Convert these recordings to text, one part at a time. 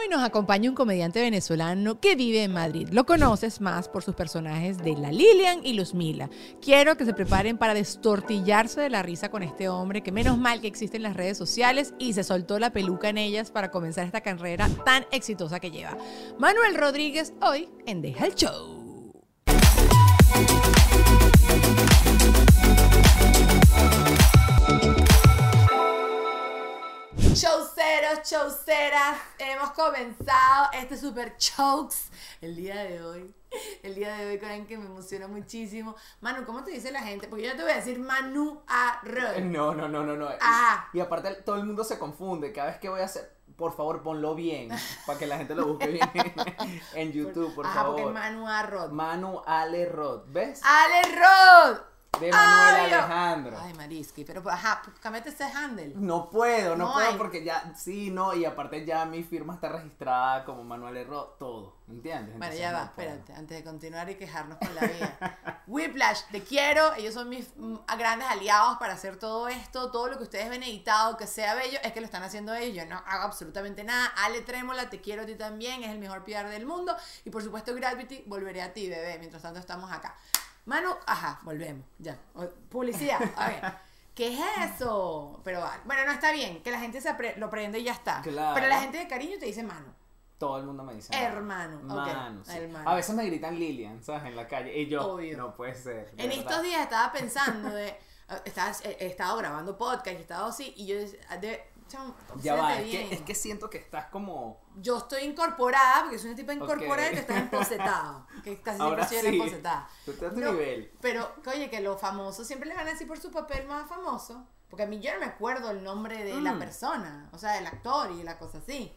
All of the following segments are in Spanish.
Hoy nos acompaña un comediante venezolano que vive en Madrid. Lo conoces más por sus personajes de La Lilian y Luz Mila. Quiero que se preparen para destortillarse de la risa con este hombre que menos mal que existe en las redes sociales y se soltó la peluca en ellas para comenzar esta carrera tan exitosa que lleva. Manuel Rodríguez hoy en Deja el Show. Showceros, showceras, hemos comenzado este super chokes el día de hoy. El día de hoy, con que me emociona muchísimo. Manu, ¿cómo te dice la gente? Porque yo te voy a decir Manu Arroyo. No, no, no, no, no. Ah. Y, aparte todo el mundo se confunde. Cada vez que voy a hacer, por favor, ponlo bien. Para que la gente lo busque bien en YouTube, por Ajá, favor. porque Manu Arroyo. Manu Ale Rod. ¿Ves? Ale Rod. De Manuel Ay. Alejandro. Ay, Mariski, pero ajá, pues, cámbiate ese handle. No puedo, no, No puedo hay. porque ya, sí, no, y aparte ya mi firma está registrada como Manuel Erro, todo, ¿entiendes? Bueno, Entonces ya no va, puedo. espérate, antes de continuar y quejarnos con la vida. Whiplash, te quiero, ellos son mis mm, grandes aliados para hacer todo esto, todo lo que ustedes ven editado, que sea bello, es que lo están haciendo ellos, yo no hago absolutamente nada. Ale Trémola, te quiero a ti también, es el mejor PR del mundo. Y por supuesto Gravity, volveré a ti, bebé, mientras tanto estamos acá. Manu, ajá, volvemos, ya. Publicidad, a ver. ¿Qué es eso? Pero ah, bueno, no está bien, que la gente se apre- lo prende y ya está. Claro. Pero la gente de cariño te dice Manu. Todo el mundo me dice. Hermano, Manu, sí. hermano. A veces me gritan Lilian, ¿sabes? En la calle. Y yo, Obvio. no puede ser. En verdad. estos días estaba pensando de. Estaba, he estado grabando podcast y he estado así. Y yo de, chamo, Ya va, es que, es que siento que estás como. Yo estoy incorporada, porque soy una tipa incorporada Ok. y que estás emposetado. Que casi siempre Ahora soy sí. emposetada. Tú estás a tu No, nivel. Pero, oye, que los famosos siempre le van a decir por su papel más famoso. Porque a mí yo no me acuerdo el nombre de la Mm. persona, o sea, del actor y la cosa así.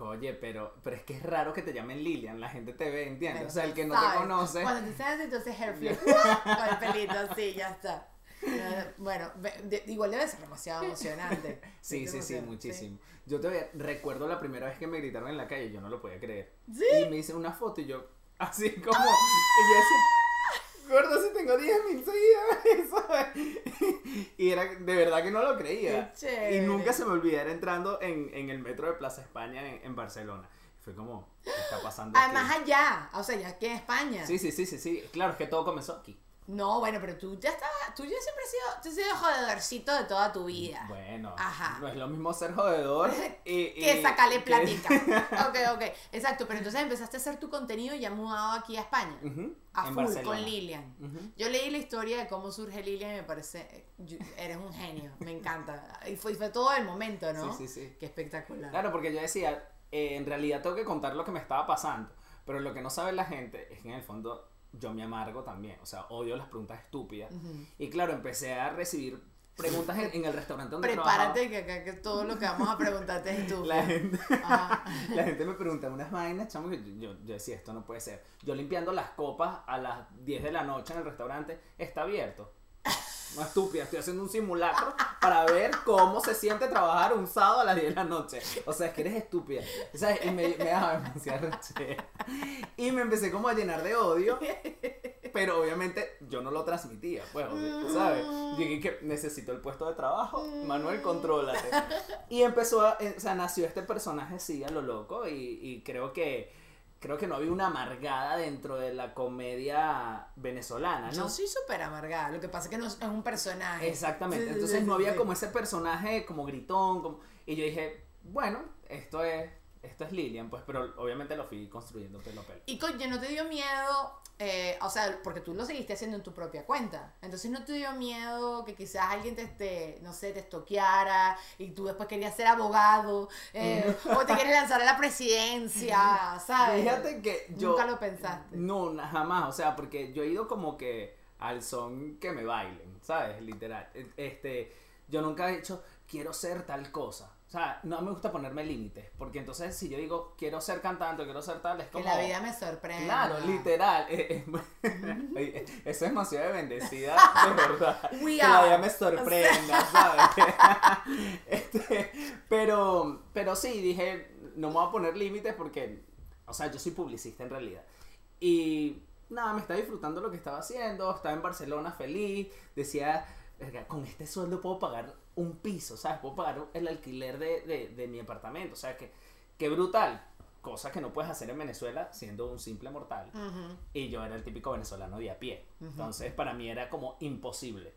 Oye, pero, pero es que es raro que te llamen Lilian, la gente te ve, ¿entiendes? Pero o sea, el que no sabes. te conoce. Cuando te sabes, entonces hair flip. Con el pelito así, ya está. Eh, Bueno, de- igual debe ser demasiado emocionante. Sí, sí, sí, muchísimo. Yo todavía recuerdo la primera vez que me gritaron en la calle, yo no lo podía creer. ¿Sí? Y me hice una foto y yo, así como, y yo decía, gordo, si tengo 10 mil seguidores, ¿sabes? Y era, de verdad que no lo creía. Qué. Y nunca se me olvidara entrando en, en el metro de Plaza España en, en Barcelona. Fue como, ¿qué está pasando aquí? Además allá, o sea, ya aquí en España. Sí, sí, sí, sí, sí. Claro, es que todo comenzó aquí. No, bueno, pero tú ya estabas, tú ya siempre has sido, tú has sido jodedorcito de toda tu vida. Bueno, Ajá. no es lo mismo ser jodedor y, que y- sacarle platica. ok, ok. Exacto, pero entonces empezaste a hacer tu contenido y ya mudado aquí a España. Ujú, A en full Barcelona. con Lilian. Yo leí la historia de cómo surge Lilian y me parece, yo- eres un genio, me encanta. Y fue, fue todo el momento, ¿no? Sí, sí, sí. Qué espectacular. Claro, porque yo decía, eh, en realidad tengo que contar lo que me estaba pasando, pero lo que no sabe la gente es que en el fondo yo me amargo también, o sea, odio las preguntas estúpidas. Y claro, empecé a recibir preguntas en, en el restaurante donde Prepárate que acá que todo lo que vamos a preguntarte es tú. trabajaba. La gente, Ajá. la gente me pregunta unas vainas, chamo, que yo, yo, yo decía, esto no puede ser. Yo limpiando las copas a las 10 de la noche en el restaurante, está abierto. No estúpida, estoy haciendo un simulacro para ver cómo se siente trabajar un sábado a las 10 de la noche. O sea, es que eres estúpida. Y me, me daba demasiada. Y me empecé como a llenar de odio. Pero obviamente yo no lo transmitía, pues, ¿sabes? Llegué que necesito el puesto de trabajo, Manuel, contrólate. Y empezó a, eh, o sea, nació este personaje así a lo loco y, y creo que creo que no había una amargada dentro de la comedia venezolana, ¿no? Yo soy súper amargada, lo que pasa es que no es un personaje. Exactamente, entonces no había como ese personaje como gritón, como... y yo dije, bueno, esto es, esto es Lilian, pues, pero obviamente lo fui construyendo pelo a pelo. Y coño, ¿no te dio miedo? eh, o sea, porque tú lo seguiste haciendo en tu propia cuenta. Entonces, ¿no te dio miedo que quizás alguien te, te no sé, te estoqueara y tú después querías ser abogado eh, o te quieres lanzar a la presidencia, ¿sabes? Fíjate que yo... Nunca lo pensaste. No, jamás, o sea, porque yo he ido como que al son que me bailen, ¿sabes? Literal. E- Este, yo nunca he dicho, quiero ser tal cosa. O sea, no me gusta ponerme límites, porque entonces si yo digo, quiero ser cantante, quiero ser tal, es Que como... la vida me sorprenda. Claro, literal. eh, eh, Eso es demasiado de bendecida, de verdad. We que la vida me sorprenda, ¿sabes? Este, pero, pero sí, dije, no me voy a poner límites porque, o sea, yo soy publicista en realidad. Y nada, me estaba disfrutando lo que estaba haciendo, estaba en Barcelona feliz, decía, "Verga, con este sueldo puedo pagar un piso, ¿sabes? Puedo pagar el alquiler de, de, de mi apartamento, o sea, que, que brutal. cosa que no puedes hacer en Venezuela siendo un simple mortal. Ujú. Y yo era el típico venezolano de a pie. Entonces para mí era como imposible.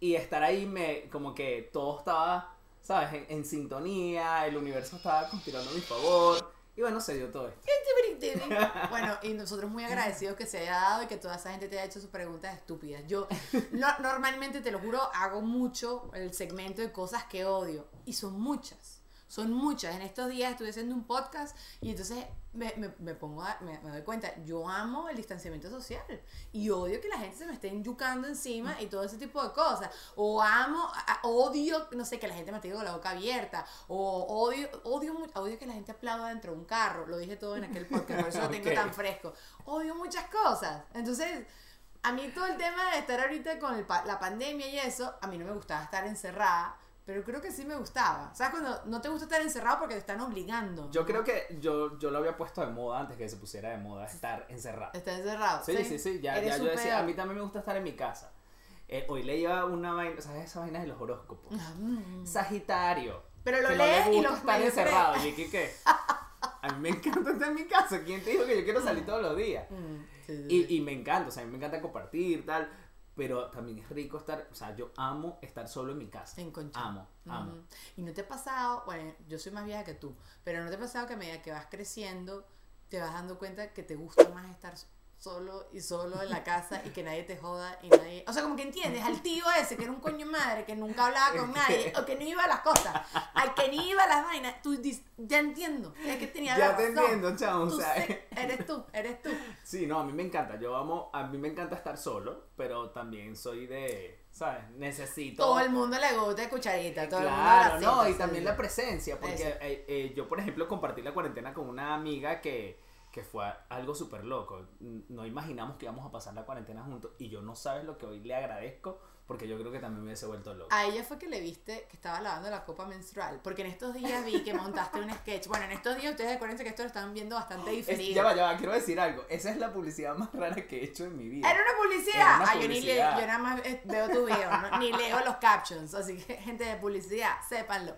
Y estar ahí me, como que todo estaba, ¿sabes? En, en sintonía, el universo estaba conspirando a mi favor. Y bueno, se dio todo esto. Bueno, y nosotros muy agradecidos que se haya dado y que toda esa gente te haya hecho sus preguntas estúpidas. Yo no- normalmente, te lo juro, hago mucho el segmento de cosas que odio. Y son muchas. Son muchas. En estos días estuve haciendo un podcast y entonces me, me- me pongo a- me, me doy cuenta, yo amo el distanciamiento social y odio que la gente se me esté yucando encima y todo ese tipo de cosas. O amo, a- odio, no sé, que la gente me tenga con la boca abierta. O odio, odio, odio que la gente aplauda dentro de un carro. Lo dije todo en aquel podcast, por eso lo tengo tan fresco. Odio muchas cosas. Entonces, a mí todo el tema de estar ahorita con el pa- la pandemia y eso, a mí no me gustaba estar encerrada. Pero creo que sí me gustaba. ¿Sabes cuando no te gusta estar encerrado porque te están obligando? Yo creo que yo, yo lo había puesto de moda antes que se pusiera de moda estar encerrado. Estar encerrado. Sí, sí, sí, ya, ya yo decía, peor. a mí también me gusta estar en mi casa. Eh, hoy leía una vaina, ¿sabes esas vainas de los horóscopos? Mm. Sagitario. Pero lo no lees le y lo estar encerrado. Y que, ¿qué? A mí me encanta estar en mi casa. ¿Quién te dijo que yo quiero salir todos los días? Mm, sí, sí, sí. Y, y me encanta, o sea, a mí me encanta compartir, tal. Pero también es rico estar, o sea, yo amo estar solo en mi casa. En concha. Amo, amo. Y no te ha pasado, bueno, yo soy más vieja que tú, pero no te ha pasado que a medida que vas creciendo, te vas dando cuenta que te gusta más estar solo y solo en la casa y que nadie te joda y nadie. O sea, como que entiendes, al tío ese que era un coño madre, que nunca hablaba con nadie, o que no iba a las cosas, al que ni iba a las vainas, tú dices, ya entiendo, es que tenía Ya la te razón. entiendo, chamo, o Tú sea, sé- eres tú, eres tú. Sí, no, a mí me encanta. Yo amo, a mí me encanta estar solo, pero también soy de, ¿sabes? Necesito. Todo el mundo le gusta de cucharita, todo el mundo Claro, la no, y también la presencia, porque Eso. eh, eh, yo, por ejemplo, compartí la cuarentena con una amiga que, que fue algo súper loco. No imaginamos que íbamos a pasar la cuarentena juntos y yo no sabes lo que hoy le agradezco, porque yo creo que también me hubiese vuelto loco. A ella fue que le viste que estaba lavando la copa menstrual. Porque en estos días vi que montaste un sketch. Bueno, en estos días ustedes acuérdense que esto lo están viendo bastante Es- diferido. ya va, ya va, quiero decir algo. Esa es la publicidad más rara que he hecho en mi vida. Era una publicidad. Era una ah, yo ni leo, yo nada más eh, veo tu video, ¿no? ni leo los captions. Así que, gente de publicidad, sépanlo.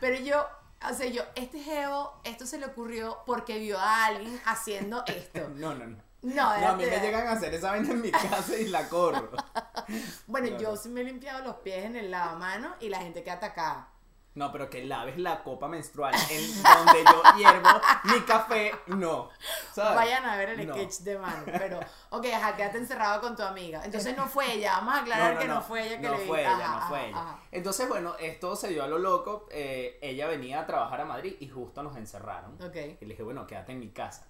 Pero yo, o sea, yo, este geo, esto se le ocurrió porque vio a alguien haciendo esto. No, no, no. No, No, a mí me llegan a hacer esa vaina en mi casa y la corro. Bueno, No, yo sí me he limpiado los pies en el lavamanos y la gente queda atacada. No, pero que laves la copa menstrual en donde yo hiervo mi café, no. ¿sabes? Vayan a ver el No. sketch de mano. Pero, ok, ajá, quédate encerrado con tu amiga. Entonces no fue ella. Vamos a aclarar que no, fue ella que no le fue vi. ella, Ajá, no fue ajá, ella. Entonces, bueno, esto se dio a lo loco. eh, ella venía a trabajar a Madrid y justo nos encerraron. Ok. Y le dije, bueno, quédate en mi casa.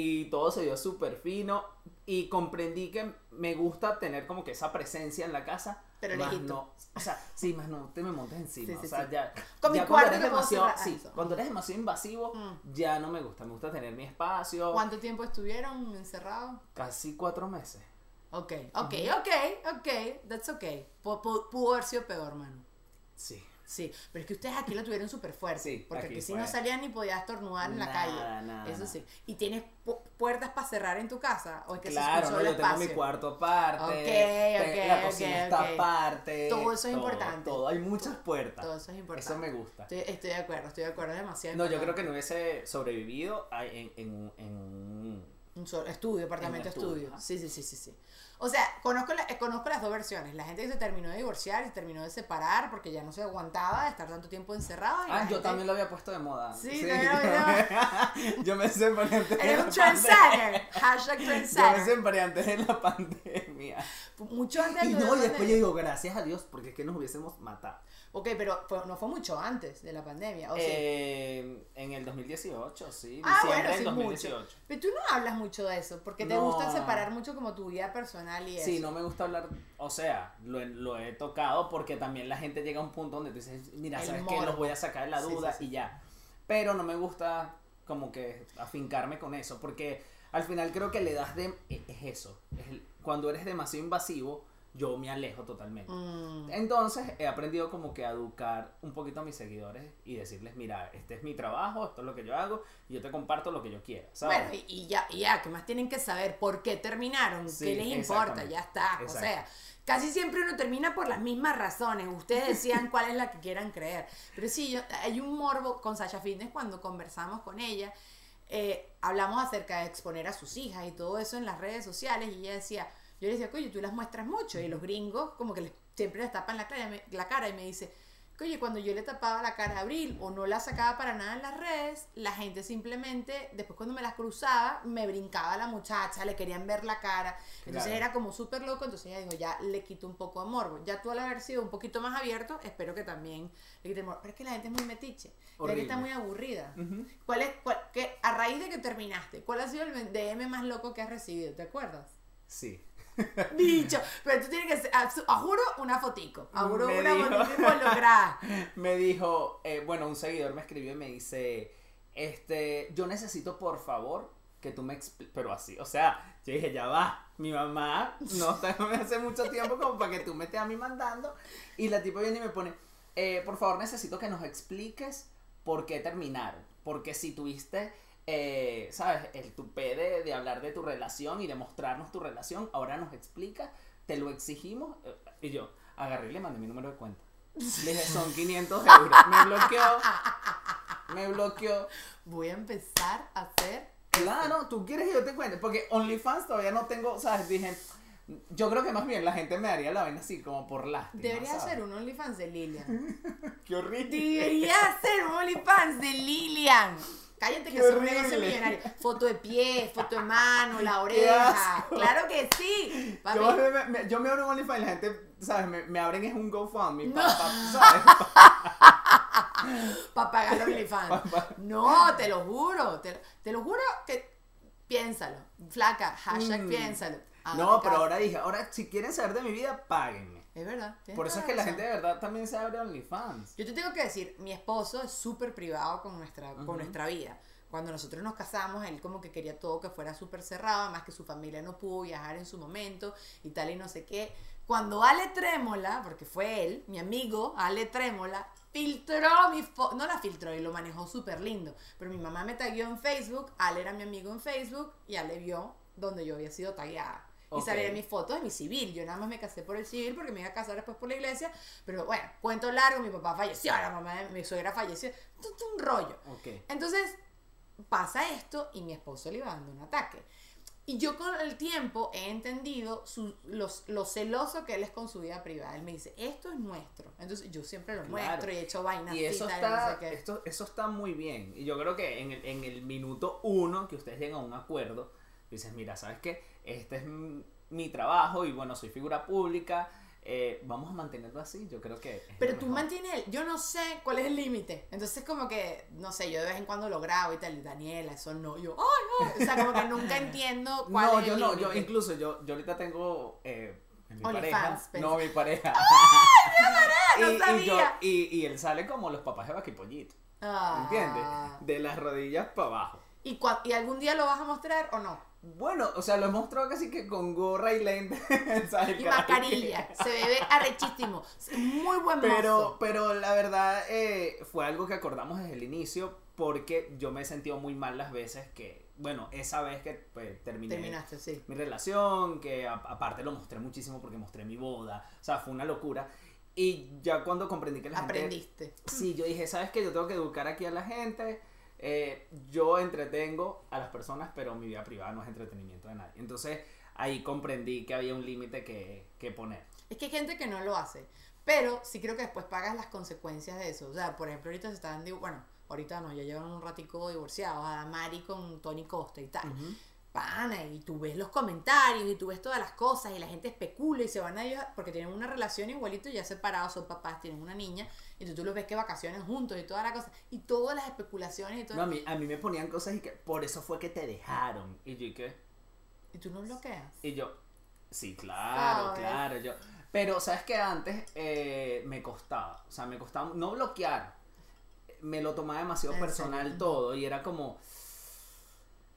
Y todo se dio súper fino y comprendí que me gusta tener como que esa presencia en la casa. Pero más lejito. no, o sea, sí, más no te me montes encima. Sí, sí, o sea, sí. ya, Con mi ya cuarto cuando eres demasiado, cerrar sí, eso. cuando eres demasiado invasivo, Mm. ya no me gusta. Me gusta tener mi espacio. ¿Cuánto tiempo estuvieron encerrados? Casi cuatro meses. Ok, ok, ok, ok. That's ok. Pu- pu- pudo haber sido peor, mano. Sí. Sí, pero es que ustedes aquí lo tuvieron súper fuerte. Sí, porque aquí si no salías ni podías estornudar en la Nada, calle. nada, Eso sí. ¿Y tienes pu- puertas para cerrar en tu casa? ¿O es que Claro, no, yo tengo mi cuarto aparte. Ok, ok, la cocina está ok. aparte. Todo eso es importante. Todo, hay muchas puertas. Todo eso es importante. Eso me gusta. Estoy, estoy de acuerdo, estoy de acuerdo demasiado. No, yo creo que no hubiese sobrevivido en, en, en un- Un solo estudio, apartamento estudio, estudio. Sí, sí, sí, sí, sí. O sea, conozco, la- eh, conozco las dos versiones. La gente que se terminó de divorciar y se terminó de separar porque ya no se aguantaba de estar tanto tiempo encerrado. y la Ah, yo gente- también lo había puesto de moda. Sí, también lo había- yo me separé antes de Eres la un pandemia. trendsetter. Hashtag Yo me trendsetter. separé antes de la pandemia. Mucho antes de Y que no, y después yo pandemia. digo, gracias a Dios, porque es que nos hubiésemos matado. Ok, pero fue- no fue mucho antes de la pandemia. ¿o sí? Eh, en el 2018, sí. ah, bueno, sí, 2018. mucho. Pero tú no hablas mucho de eso porque te No. gusta separar mucho como tu vida personal y eso. Sí, no me gusta hablar, o sea, lo, he- lo he tocado porque también la gente llega a un punto donde tú dices, mira, El ¿sabes qué? Los voy a sacar de la duda sí, sí. y ya. Pero no me gusta como que afincarme con eso porque al final creo que le das de... e, Es eso, es cuando eres demasiado invasivo, yo me alejo totalmente. Mm, Entonces he aprendido como que a educar un poquito a mis seguidores y decirles, mira, este es mi trabajo, esto es lo que yo hago y yo te comparto lo que yo quiera, ¿sabes? Bueno, y, y ya, y ya, ¿qué más tienen que saber? ¿Por qué terminaron? Sí, ¿Qué les importa? Ya está. O sea, casi siempre uno termina por las mismas razones. Ustedes decían cuál es la que quieran creer. Pero sí, yo, hay un morbo con Sasha Fitness cuando conversamos con ella. eh, hablamos acerca de exponer a sus hijas y todo eso en las redes sociales y ella decía, yo le decía, oye, tú las muestras mucho y los gringos como que les, siempre les tapan la cara, la cara y me dice, oye, cuando yo le tapaba la cara a Abril o no la sacaba para nada en las redes, la gente simplemente, después cuando me las cruzaba, me brincaba la muchacha, le querían ver la cara. Entonces era como súper loco, entonces ella dijo, ya le quito un poco de morbo. Ya tú al haber sido un poquito más abierto, espero que también le quite morbo. Pero es que la gente es muy metiche, la gente está muy aburrida. ¿Cuál es, cuál, que, a raíz de que terminaste, cuál ha sido el DM más loco que has recibido? ¿Te acuerdas? Sí. Dicho, pero tú tienes que ser, a, juro una fotico, a juro una fotico lograda. Me dijo, eh, bueno, un seguidor me escribió y me dice, este, yo necesito por favor que tú me expliques, pero así, o sea, yo dije, ya va, mi mamá no está hace mucho tiempo como para que tú me estés a mí mandando, y la tipo viene y me pone, eh, por favor necesito que nos expliques por qué terminaron, porque si tuviste eh, ¿sabes? El tupé de, de, hablar de tu relación y de mostrarnos tu relación, ahora nos explica, te lo exigimos. Eh, y yo agarré y le mandé mi número de cuenta. Le dije, son 500 euros. Me bloqueó. Me bloqueó. Voy a empezar a hacer. Claro, tú quieres que yo te cuente. Porque OnlyFans todavía no tengo, ¿sabes? Dije, yo creo que más bien la gente me daría la vaina así, como por lástima. Debería ser un OnlyFans de Lilian. Qué horrible. Debería ser un OnlyFans de Lilian. Cállate que son un negocio millonario. Foto de pie, foto de mano, la oreja. Claro que sí. Yo me, yo me, abro un OnlyFans y la gente, ¿sabes? Me, me abren es un GoFundMe. No. ¿sabes? para pagar el OnlyFans. no, te lo juro. Te, te, lo juro que piénsalo. Flaca, hashtag mm. piénsalo. no, pero ahora dije, ahora si quieren saber de mi vida, páguenme. Es verdad. Por eso es que la gente de verdad también se abre OnlyFans. Yo te tengo que decir, mi esposo es súper privado con nuestra, con nuestra vida. Cuando nosotros nos casamos, él como que quería todo que fuera súper cerrado, más que su familia no pudo viajar en su momento y tal y no sé qué. Cuando Ale Trémola, porque fue él, mi amigo Ale Trémola, filtró mi foto, no la filtró y lo manejó súper lindo, pero mi mamá me taguió en Facebook, Ale era mi amigo en Facebook y Ale vio donde yo había sido tagueada. Y salieron mis fotos de mi civil. Yo nada más me casé por el civil porque me iba a casar después por la iglesia. Pero bueno, cuento largo, mi papá falleció, la mamá de mi suegra falleció. Un rollo. Entonces, pasa esto y mi esposo le iba dando un ataque. Y yo con el tiempo he entendido su, los, lo celoso que él es con su vida privada. Él me dice, esto es nuestro. Entonces yo siempre lo muestro y he hecho vainas. Y eso está, esto, eso está muy bien. Y yo creo que en el, en el minuto uno que ustedes llegan a un acuerdo, dices, mira, ¿sabes qué? Este es mi trabajo y bueno, soy figura pública. Eh, vamos a mantenerlo así, yo creo que... Pero tú mantienes, yo no sé cuál es el límite. Entonces como que, no sé, yo de vez en cuando lo grabo y tal, Daniela, eso no, yo, ¡ay, no! O sea, como que nunca entiendo cuál no, es yo no, yo incluso, yo, yo ahorita tengo... Eh, mi pareja, no, mi pareja. ¡Ay, mi pareja! No sabía. Y, y, y, él sale como los papás de Vaquipollito. Ah. ¿Entiendes? De las rodillas para abajo. ¿Y, ¿Y algún día lo vas a mostrar o no? Bueno, o sea, lo he mostrado casi que con gorra y lente. Y mascarilla. Se ve arrechísimo. Muy buen pero, Pero la verdad eh, fue algo que acordamos desde el inicio porque yo me he sentido muy mal las veces que, bueno, esa vez que pues, terminé Terminaste, sí. mi relación, que aparte lo mostré muchísimo porque mostré mi boda. O sea, fue una locura. Y ya cuando comprendí que la Aprendiste. gente... Aprendiste. Sí, yo dije, ¿sabes qué? Yo tengo que educar aquí a la gente eh, yo entretengo a las personas, pero mi vida privada no es entretenimiento de nadie. Entonces ahí comprendí que había un límite que, que poner. Es que hay gente que no lo hace, pero sí creo que después pagas las consecuencias de eso. O sea, por ejemplo, ahorita se están, bueno, ahorita no, ya llevan un ratico divorciados, a Mari con Tony Costa y tal pana, y tú ves los comentarios y tú ves todas las cosas y la gente especula y se van a ellos porque tienen una relación igualito, ya separados, son papás, tienen una niña, y tú, tú los ves que vacaciones juntos y toda la cosa, y todas las especulaciones y todo. No, a mí, a mí me ponían cosas y que por eso fue que te dejaron. Y yo, ¿y qué? ¿Y tú no bloqueas? Y yo, sí, claro, claro, yo. Pero, ¿sabes qué? Antes eh, me costaba, o sea, me costaba no bloquear, me lo tomaba demasiado personal todo y era como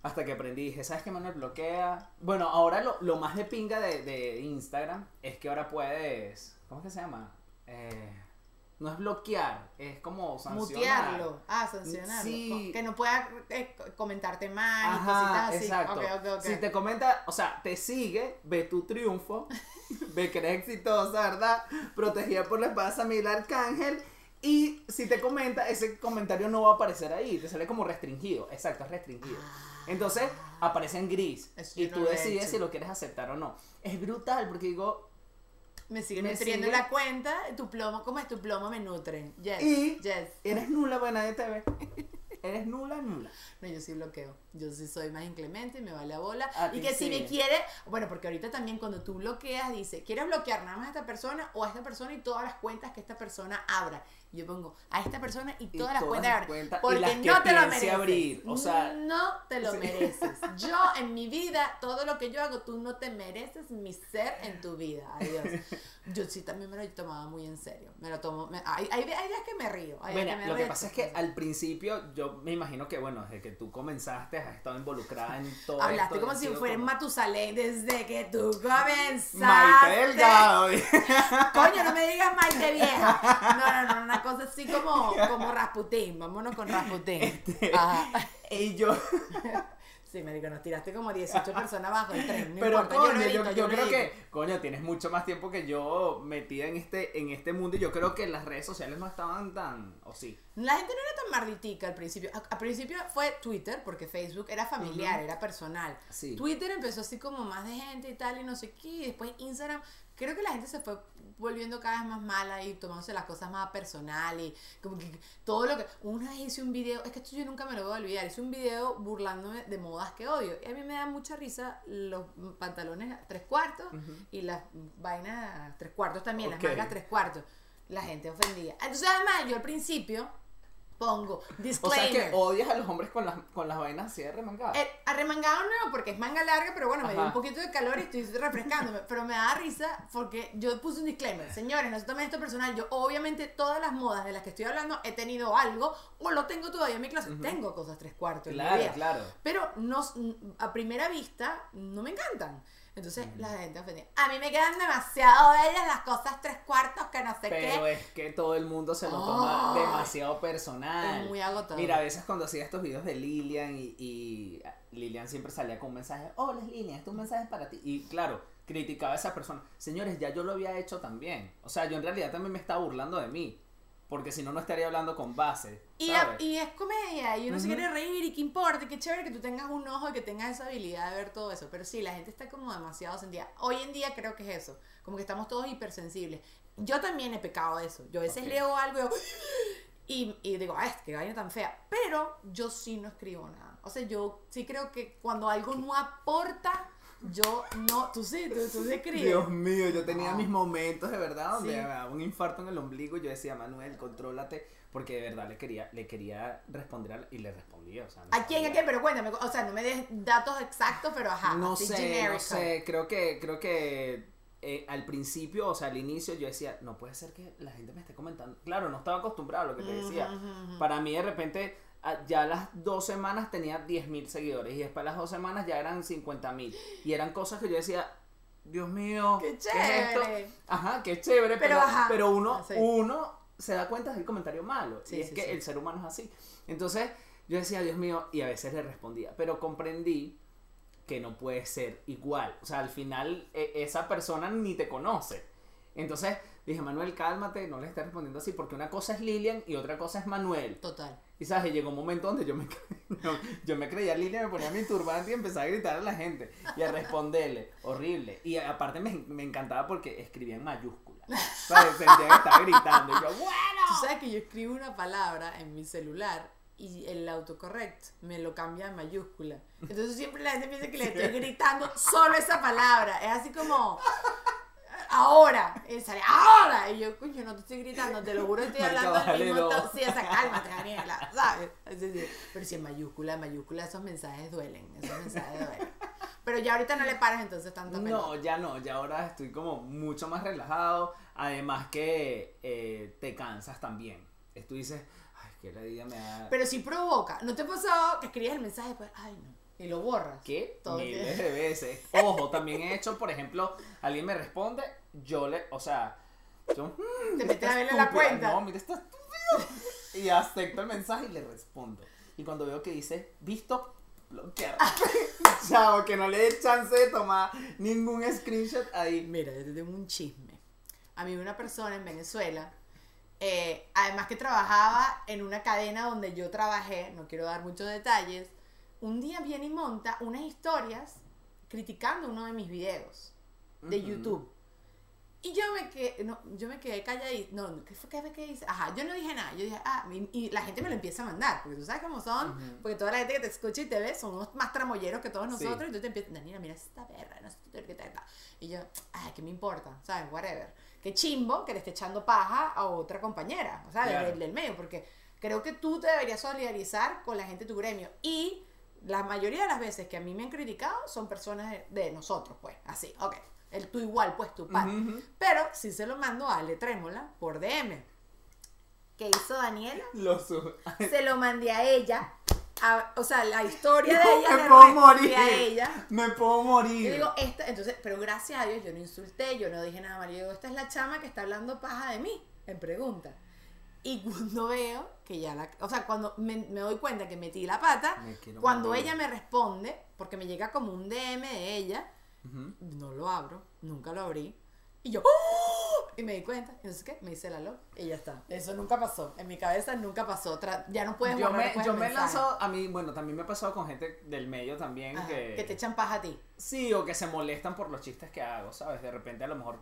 hasta que aprendí, dije, ¿sabes qué Manuel bloquea? Bueno, ahora lo, lo más de pinga de, de, Instagram es que ahora puedes, ¿cómo es que se llama? Eh, no es bloquear, es como sancionar. Mutearlo. Ah, sancionarlo. Sí. Que no pueda eh, comentarte mal y cositas así. Exacto. Si te comenta, o sea, te sigue, ve tu triunfo, ve que eres exitosa, ¿verdad? Protegida por la espada Samil Arcángel Y si te comenta, ese comentario no va a aparecer ahí, te sale como restringido. Exacto, es restringido. Entonces aparece en gris Eso yo y no tú lo he decides hecho. si lo quieres aceptar o no. Es brutal porque digo, Me siguen Me nutriendo sigue. la cuenta, tu plomo, ¿cómo es tu plomo? Me nutren. Yes, Y- yes. eres nula, pues nadie te ve. Eres nula, nula. No, yo sí bloqueo. Yo sí soy más inclemente y me vale a bola. A y ti que si sí. me quiere, bueno, porque ahorita también cuando tú bloqueas, dice, ¿quieres bloquear nada más a esta persona o a esta persona y todas las cuentas que esta persona abra? Y yo pongo a esta persona y Y todas las todas cuentas las cuentas y Porque las que no te lo mereces. abrir, o sea, no te lo sí. mereces. Yo en mi vida, todo lo que yo hago, tú no te mereces mi ser en tu vida. Adiós. Yo sí también me lo tomaba muy en serio. Me lo tomo. me- hay, hay, hay días que me río. Hay Bueno, me lo que río, pasa es que al principio yo me imagino que, bueno, desde que tú comenzaste has estado involucrada en todo Hablaste esto, como si fuera como- Matusalén desde que tú comenzaste. Maite Delgado. Coño, no me digas Maite vieja. No, no, no, una cosa así como, como Rasputín. Vámonos con Rasputín. Este, Ajá. y yo, Sí, me digo, nos tiraste como 18 personas bajo el tren. No pero importa, coño, yo, edito, yo creo edito. que, coño, tienes mucho más tiempo que yo metida en este, en este mundo y yo creo que las redes sociales no estaban tan, o sí. La gente no era tan marditica al principio. Al principio fue Twitter, porque Facebook era familiar, era personal. Sí. Twitter empezó así como más de gente y tal, y no sé qué. Y después Instagram, creo que la gente se fue volviendo cada vez más mala y tomándose las cosas más personal y como que todo lo que... Una vez hice un video, es que esto yo nunca me lo voy a olvidar, hice un video burlándome de modas que odio. Y a mí me da mucha risa los pantalones a tres cuartos y las vainas a tres cuartos también, Ok. las mangas tres cuartos. La gente ofendía. Entonces además yo al principio pongo O sea disclaimer. que odias a los hombres con las, con las vainas así de remangadas. Eh, arremangado no, porque es manga larga, pero bueno, me dio un poquito de calor y estoy refrescándome. Pero me da risa porque yo puse un disclaimer. Señores, no se tomen esto personal. Yo, obviamente, todas las modas de las que estoy hablando he tenido algo o lo tengo todavía en mi clase. Tengo cosas tres cuartos. Claro, claro. Pero no, a primera vista no me encantan. Entonces la gente ofendía. A mí me quedan demasiado bellas las cosas tres cuartos que no sé Pero qué. es que todo el mundo se lo toma Ay. demasiado personal. Es muy agotador. Mira, a veces cuando hacía estos videos de Lilian y, y Lilian siempre salía con un mensaje, hola Lilian, este es un mensaje para ti. Y claro, criticaba a esa persona. Señores, ya yo lo había hecho también. O sea, yo en realidad también me estaba burlando de mí. Porque si no, no estaría hablando con base. Y, es comedia, y uno se quiere reír, y qué importa, qué chévere que tú tengas un ojo y que tengas esa habilidad de ver todo eso. Pero sí, la gente está como demasiado sentida. Hoy en día creo que es eso, como que estamos todos hipersensibles. Yo también he pecado de eso. Yo a veces leo algo y, digo, y, digo, ay, qué vaina tan fea. Pero yo sí no escribo nada. O sea, yo sí creo que cuando algo no aporta, yo no. Tú sí, tú, tú sí escribes. Dios mío, yo tenía Ah. mis momentos de verdad donde Sí. me daba un infarto en el ombligo y yo decía, Manuel, contrólate, porque de verdad le quería, le quería responder a- y le respondía. O sea, no ¿A quién? ¿A quién? Pero cuéntame, o sea, no me des datos exactos, pero ajá. no sé, genérico. no sé, creo que, creo que eh, al principio, o sea, al inicio yo decía, no puede ser que la gente me esté comentando. Claro, no estaba acostumbrado a lo que te decía. Para mí de repente, a- ya a las dos semanas tenía 10.000 seguidores y después a las dos semanas ya eran 50.000. Y eran cosas que yo decía, Dios mío, ¡Qué ¿qué es esto? chévere! Ajá, qué chévere, Pero, pero, ajá. pero uno, Ah, sí. uno se da cuenta del comentario malo. Sí, y es sí, que sí. el ser humano es así. Entonces, yo decía, Dios mío, y a veces le respondía. Pero comprendí que no puede ser igual. O sea, al final e- esa persona ni te conoce. Entonces dije, Manuel, cálmate, no le estés respondiendo así, porque una cosa es Lilian y otra cosa es Manuel. Total. Y sabes, llegó un momento donde yo me, no, yo me creía Lilian, me ponía mi turbante y empezaba a gritar a la gente y a responderle. Horrible. Y aparte me, me encantaba porque escribía en mayúsculas. ¿Sabes? Sentía que estaba gritando. Y yo, Tú bueno. sabes que yo escribo una palabra en mi celular y el autocorrect me lo cambia a mayúscula. Entonces siempre la gente piensa que le estoy gritando solo esa palabra. Es así como ahora. Y sale ahora. Y yo, coño, no te estoy gritando, te lo juro, estoy Marica, hablando del bájale mismo dos. tono. Sí, esa cálmate, Daniela, ¿sabes? Así, sí. Pero si en mayúscula, en mayúscula, esos mensajes duelen. Esos mensajes duelen. Pero ya ahorita no le paras entonces tanto No, pelota. ya no, ya ahora estoy como mucho más relajado. Además que eh, te cansas también. Tú dices, ay, que la vida me da... Pero si provoca. ¿No te pasó que escribes el mensaje y después, ay no, y lo borras? ¿Qué? Todo Miles de veces. Ojo, también he hecho, por ejemplo, alguien me responde, yo le, o sea, yo, mm, Te metes a verle la cuenta. No, mira, está estúpido. Y acepto el mensaje y le respondo. Y cuando veo que dice, visto, bloquear. Chao, que no le dé chance de tomar ningún screenshot ahí. Mira, yo te tengo un chisme. A mí una persona en Venezuela Eh, además que trabajaba en una cadena donde yo trabajé, no quiero dar muchos detalles, un día viene y monta unas historias criticando uno de mis videos de Ujú. YouTube. Y yo me quedé, no, yo me quedé calladita. No, ¿qué fue que me quedé? Ajá, yo no dije nada. Yo dije, ah, y, y la gente me lo empieza a mandar. Porque tú sabes cómo son. Ujú. Porque toda la gente que te escucha y te ve son unos más tramoyeros que todos Sí. nosotros. Y tú te empiezas, Daniela, mira esta perra, no sé qué tal. Y yo, ay, ¿qué me importa? ¿Sabes? Whatever. Qué chimbo que le esté echando paja a otra compañera. O sea, del, del medio. Porque creo que tú te deberías solidarizar con la gente de tu gremio. Y la mayoría de las veces que a mí me han criticado son personas de, de nosotros, pues. Así, ok. El tú igual, pues tu ujú. Pero sí se lo mando a Ale Trémola por DM. ¿Qué hizo Daniela? Lo Se lo mandé a ella. a- o sea, la historia de ella me le puedo morir. a ella. Me puedo morir. Yo digo, esta, entonces, pero gracias a Dios yo no insulté, yo no dije nada mal. Yo digo, esta es la chama que está hablando paja de mí, en pregunta. Y cuando veo que ya la. O sea, cuando me, me doy cuenta que metí la pata, cuando morir. ella me responde, porque me llega como un DM de ella, Ujú. no lo abro, nunca lo abrí. Y yo, ¡Oh! y me di cuenta, y no sé qué, me hice la loca y ya está. Eso nunca pasó, en mi cabeza nunca pasó. Tra- ya no puedes Yo me, yo me lanzado, a mí, bueno, también me ha pasado con gente del medio también Ajá, que, que te echan paja a ti. Sí, o que se molestan por los chistes que hago, ¿sabes? De repente a lo mejor,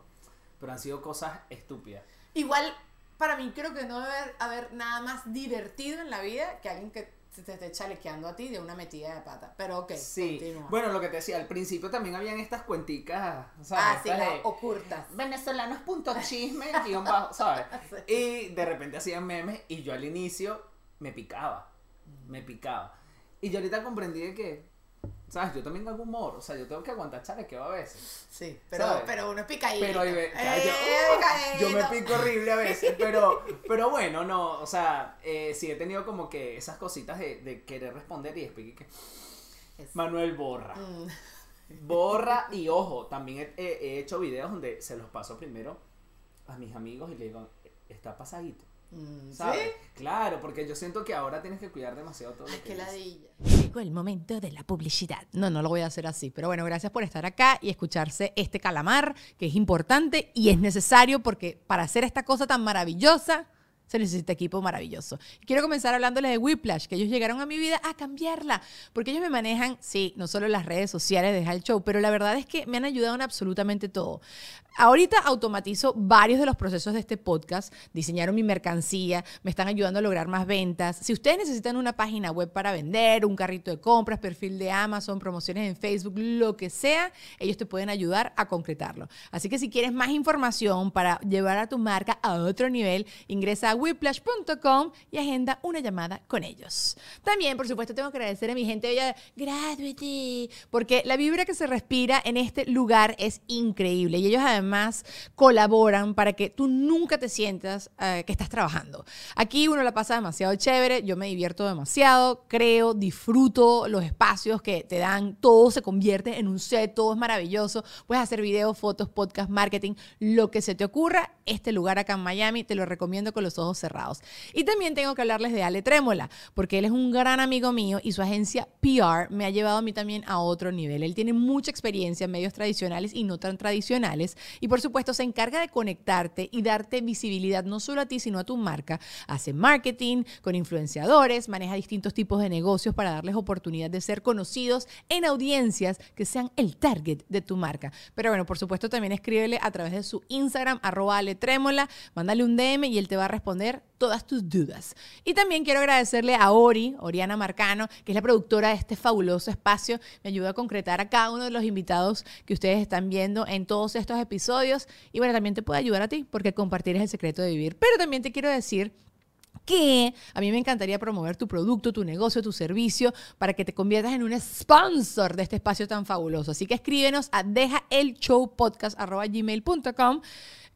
pero han sido cosas estúpidas. Igual, para mí creo que no debe haber, nada más divertido en la vida que alguien que se te esté chalequeando a ti de una metida de pata. Pero ok, Sí, continúa. bueno, lo que te decía, al principio también habían estas cuenticas, ¿sabes? ah, sí, las ocultas. venezolanos.chisme, guion bajo, ¿sabes? Sí. Y de repente hacían memes y yo al inicio me picaba, me picaba. Y yo ahorita comprendí de que, ¿sabes? Yo también hago humor, o sea, yo tengo que aguantar chalequeo a veces. Sí, pero, ¿Sabes? pero uno es picadito. Pero ahí ve- Eh, yo, uh, yo me pico horrible a veces, pero, pero bueno, no, o sea, eh, sí he tenido como que esas cositas de, de querer responder y después que Es- Manuel borra, Mm, borra y ojo, también he, he- he hecho videos donde se los paso primero a mis amigos y le digo, está pasadito, ¿sabes? ¿Sí? Claro, porque yo siento que ahora tienes que cuidar demasiado todo Ay, lo que dices. ladilla. Llegó el momento de la publicidad. No, no lo voy a hacer así. Pero bueno, gracias por estar acá y escucharse este calamar, que es importante y es necesario porque para hacer esta cosa tan maravillosa se necesita equipo maravilloso. Quiero comenzar hablándoles de Whiplash, que ellos llegaron a mi vida a cambiarla, porque ellos me manejan, sí, no solo las redes sociales de Hal Show, pero la verdad es que me han ayudado en absolutamente todo. Ahorita automatizo varios de los procesos de este podcast, diseñaron mi mercancía, me están ayudando a lograr más ventas. Si ustedes necesitan una página web para vender, un carrito de compras, perfil de Amazon, promociones en Facebook, lo que sea, ellos te pueden ayudar a concretarlo. Así que si quieres más información para llevar a tu marca a otro nivel, ingresa a whiplash.com y agenda una llamada con ellos. También, por supuesto, tengo que agradecer a mi gente bella de Graduate, porque la vibra que se respira en este lugar es increíble y ellos además colaboran para que tú nunca te sientas eh, que estás trabajando. Aquí uno la pasa demasiado chévere, yo me divierto demasiado, creo, disfruto los espacios que te dan, todo se convierte en un set, todo es maravilloso, puedes hacer videos, fotos, podcast, marketing, lo que se te ocurra, este lugar acá en Miami te lo recomiendo con los ojos cerrados. Y también tengo que hablarles de Ale Trémola, porque él es un gran amigo mío y su agencia PR me ha llevado a mí también a otro nivel. Él tiene mucha experiencia en medios tradicionales y no tan tradicionales y por supuesto se encarga de conectarte y darte visibilidad no solo a ti, sino a tu marca. Hace marketing con influenciadores, maneja distintos tipos de negocios para darles oportunidad de ser conocidos en audiencias que sean el target de tu marca. Pero bueno, por supuesto también escríbele a través de su Instagram, arroba Ale Trémola, mándale un DM y él te va a responder todas tus dudas. Y también quiero agradecerle a Ori, Oriana Marcano, que es la productora de este fabuloso espacio. Me ayuda a concretar a cada uno de los invitados que ustedes están viendo en todos estos episodios. Y bueno, también te puede ayudar a ti, porque compartir es el secreto de vivir. Pero también te quiero decir que a mí me encantaría promover tu producto, tu negocio, tu servicio para que te conviertas en un sponsor de este espacio tan fabuloso. Así que escríbenos a dejaelshowpodcast.gmail.com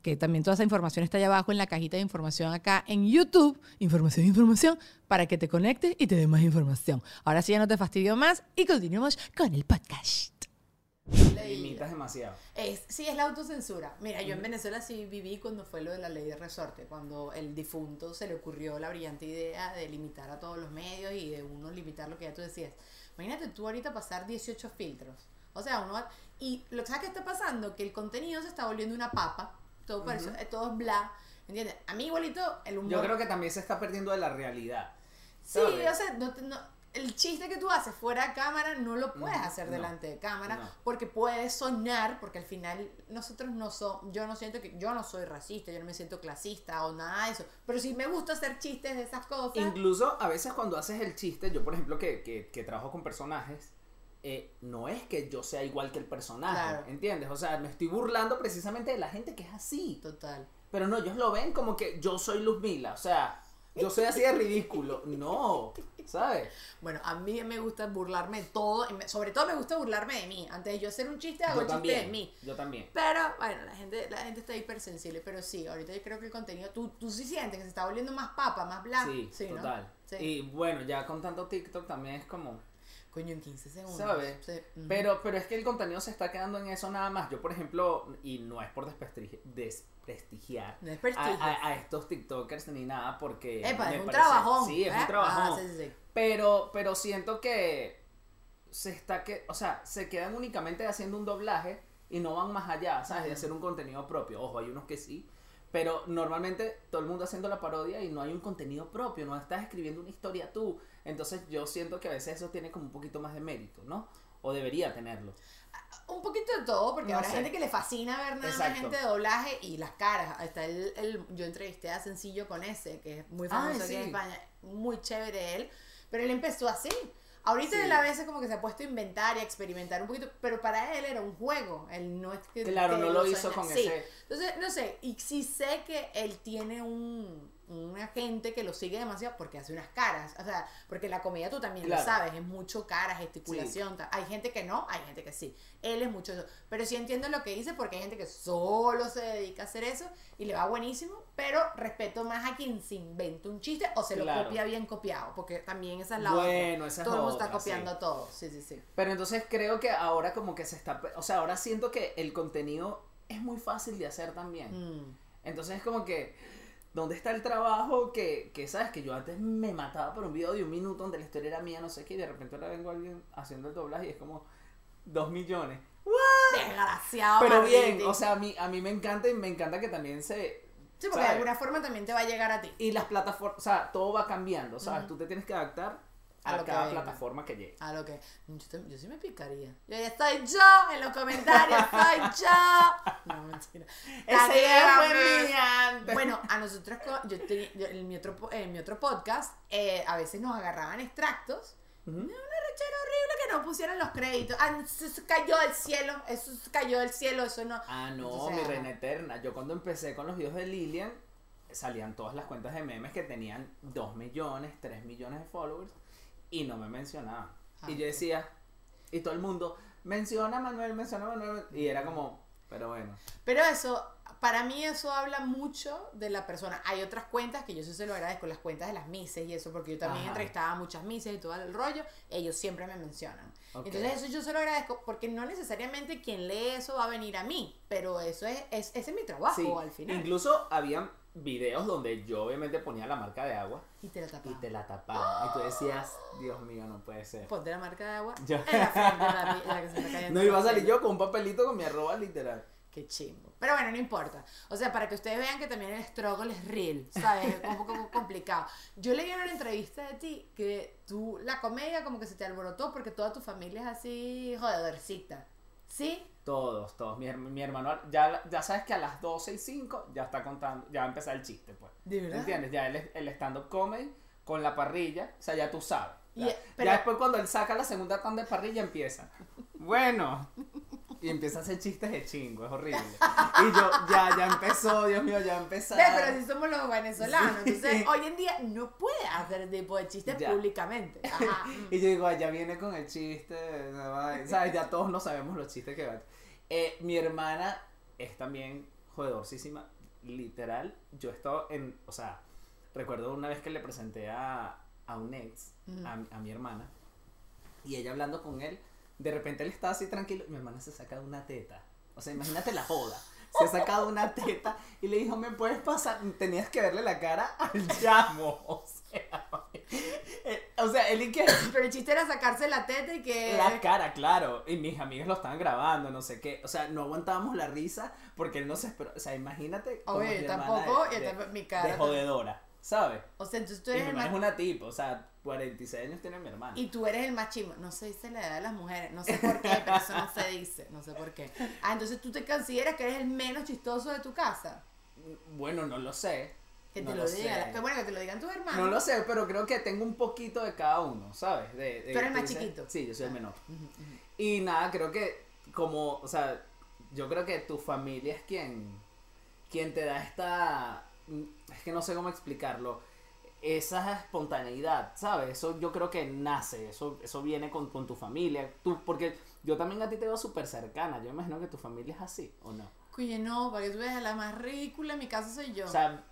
que también toda esa información está allá abajo en la cajita de información acá en YouTube. Información, información, para que te conectes y te dé más información. Ahora sí ya no te fastidio más y continuamos con el podcast. Limitas demasiado. Es, sí, es la autocensura. Mira, yo en Venezuela sí viví cuando fue lo de la ley de resorte, cuando el difunto se le ocurrió la brillante idea de limitar a todos los medios y de uno limitar lo que ya tú decías. Imagínate tú ahorita pasar 18 filtros. O sea, uno va- Y lo que sabes que está pasando, que el contenido se está volviendo una papa, todo, parece- eh, todo es bla. ¿Entiendes? A mí igualito el humor... Yo creo que también se está perdiendo de la realidad. Sí, o sea, no, no- el chiste que tú haces fuera de cámara no lo puedes No, hacer delante de cámara porque puedes soñar, porque al final nosotros no somos, yo no siento que, yo no soy racista, yo no me siento clasista o nada de eso, pero sí me gusta hacer chistes de esas cosas. Incluso a veces cuando haces el chiste, yo por ejemplo que, que, que trabajo con personajes, eh, no es que yo sea igual que el personaje, Claro. ¿entiendes? O sea, me estoy burlando precisamente de la gente que es así. Total. Pero no, ellos lo ven como que yo soy Luz Mila, o sea, yo soy así de ridículo. No, ¿sabes? Bueno, a mí me gusta burlarme de todo, sobre todo me gusta burlarme de mí. Antes de yo hacer un chiste, hago Yo chiste también. de mí. Yo también. Pero bueno, la gente, la gente está hipersensible, pero sí, ahorita yo creo que el contenido, tú, tú sí sientes que se está volviendo más papa, más blanco. Sí, ¿no? total. Sí. Y bueno, ya con tanto TikTok también es como, Coño, en 15 segundos. ¿sabes? Sí. Pero, pero es que el contenido se está quedando en eso nada más. Yo, por ejemplo, y no es por desprestigi- desprestigiar No es a, prestigio. a- a estos TikTokers ni nada porque... Epa, es un parece- trabajón. Sí, es ¿eh? un trabajón. Ah, sí, sí, sí. Pero, pero siento que se está que, o sea, se quedan únicamente haciendo un doblaje y no van más allá, ¿sabes? De hacer un contenido propio. Ojo, hay unos que sí. Pero normalmente todo el mundo haciendo la parodia y no hay un contenido propio, no estás escribiendo una historia tú. Entonces yo siento que a veces eso tiene como un poquito más de mérito, ¿no? O debería tenerlo. Un poquito de todo, porque No habrá sé. gente que le fascina ver nada más gente de doblaje y las caras. Está el, el- yo entrevisté a Sencillo con ese, que es muy Ay, famoso aquí en sí. España, muy chévere él, pero él empezó así. Ahorita Sí. él a veces como que se ha puesto a inventar y a experimentar un poquito, pero para él era un juego, él no es que... Claro, no lo hizo con sí. ese... Entonces, no sé, y sí sé que él tiene un, una gente que lo sigue demasiado porque hace unas caras, o sea, porque la comedia tú también Claro. lo sabes, es mucho cara, gesticulación, hay gente que no, hay gente que sí, él es mucho eso, pero sí entiendo lo que dice porque hay gente que solo se dedica a hacer eso y le va buenísimo, pero respeto más a quien se inventa un chiste o se lo copia bien copiado, porque también esa es la Bueno, otra, esa es todo el mundo está copiando sí. todo, sí, sí, sí. Pero entonces creo que ahora como que se está... O sea, ahora siento que el contenido es muy fácil de hacer también. Mm. Entonces es como que, ¿dónde está el trabajo que, que, sabes, que yo antes me mataba por un video de un minuto donde la historia era mía, no sé qué, y de repente ahora vengo alguien haciendo el doblaje y es como dos millones. Desgraciado. Pero bien, o sea, a mí, a mí me encanta y me encanta que también se... Sí, porque ¿sabes? de alguna forma también te va a llegar a ti. Y las plataformas, o sea, todo va cambiando, ¿sabes? Ujú. Tú te tienes que adaptar A a, lo que cada venga. plataforma que llegue. A lo que. Yo, te- yo sí me picaría. Yo ya estoy yo en los comentarios, soy yo. No, mentira. Mía antes. Bueno, a nosotros, yo yo- en, mi otro, en mi otro podcast, eh, a veces nos agarraban extractos. Ujú. Una rechera horrible que no pusieran los créditos. Ah, eso cayó del cielo, eso cayó del cielo, eso no. Ah, no, Entonces, mi reina eterna. Yo cuando empecé con los videos de Lilian, salían todas las cuentas de memes que tenían 2 millones, 3 millones de followers y no me mencionaban. Ah, y yo decía, y todo el mundo, menciona a Manuel, menciona a Manuel. Y era como, pero bueno. Pero eso, para mí eso habla mucho de la persona. Hay otras cuentas que yo sí se lo agradezco, las cuentas de las mises y eso, porque yo también Ajá. entrevistaba a muchas mises y todo el rollo, ellos siempre me mencionan. Entonces eso yo se lo agradezco porque no necesariamente quien lee eso va a venir a mí, pero eso es, es ese es mi trabajo Sí, al final. incluso habían videos donde yo obviamente ponía la marca de agua Y te la y tapaba. te la tapaban. Y tú decías, Dios mío, no puede ser. Ponte la marca de agua Yo- en la frente, que se está cayendo No iba a salir yo con un papelito con mi arroba literal. Qué chimbo. Pero bueno, no importa. O sea, para que ustedes vean que también el struggle es real, ¿sabes? Es un poco complicado. Yo leí en una entrevista de ti que tú, la comedia como que se te alborotó porque toda tu familia es así jodedorcita. ¿Sí? Todos, todos. Mi, mi hermano, ya, ya sabes que a las 12 y 5 ya está contando, ya va a empezar el chiste, pues. ¿De verdad? ¿Entiendes? Ya el, el stand-up comedy con la parrilla, o sea, ya tú sabes. Y- Ya, pero- ya después cuando él saca la segunda tanda de parrilla empieza. Bueno. Y empieza a hacer chistes de chingo, es horrible. Y yo, ya, ya empezó, Dios mío, ya empezó. Ve, pero así somos los venezolanos. Sí. Entonces, hoy en día no puedes hacer tipo de chistes Ya. públicamente. Ajá. Y yo digo, "Ay, ya viene con el chiste, no va", ¿sabes? Ya todos no sabemos los chistes que van. Eh, mi hermana es también jodedorcísima, literal. Yo he estado en, o sea, recuerdo una vez que le presenté a, a un ex, a, a mi hermana, y ella hablando con él, de repente él estaba así tranquilo, y mi hermana se saca de una teta. O sea, imagínate la joda. Se ha sacado una teta y le dijo, ¿me puedes pasar? Tenías que verle la cara al llamo. O sea, eh, o sea, él y que Pero el chiste era sacarse la teta y que. la cara, claro, y mis amigas lo estaban grabando, no sé qué, o sea, no aguantábamos la risa porque él no se esperó, o sea, imagínate Oye, tampoco, de, de- mi de cara. jodedora, ¿sabes? O sea, entonces tú Y mi eres el hermana más. es una tipo, o sea, 46 años tiene mi hermana. Y tú eres el más chimo. No se dice la edad de las mujeres. No sé por qué, pero eso no se dice. No sé por qué. Ah, entonces tú te consideras que eres el menos chistoso de tu casa. Bueno, no lo sé. Que no te lo, digan. Que bueno, que te lo digan tus hermanos. No lo sé, pero creo que tengo un poquito de cada uno, ¿sabes? De, de- Tú eres el más chiquito. Sí, yo soy el menor. Ujú, ujú. Y nada, creo que como, o sea, yo creo que tu familia es quien, quien te da esta, es que no sé cómo explicarlo, esa espontaneidad, ¿sabes? Eso yo creo que nace, eso, eso viene con, con tu familia, tú, porque yo también a ti te veo súper cercana, yo imagino que tu familia es así, ¿o no? Oye, no, para que tú veas la más ridícula en mi caso soy yo. O sea,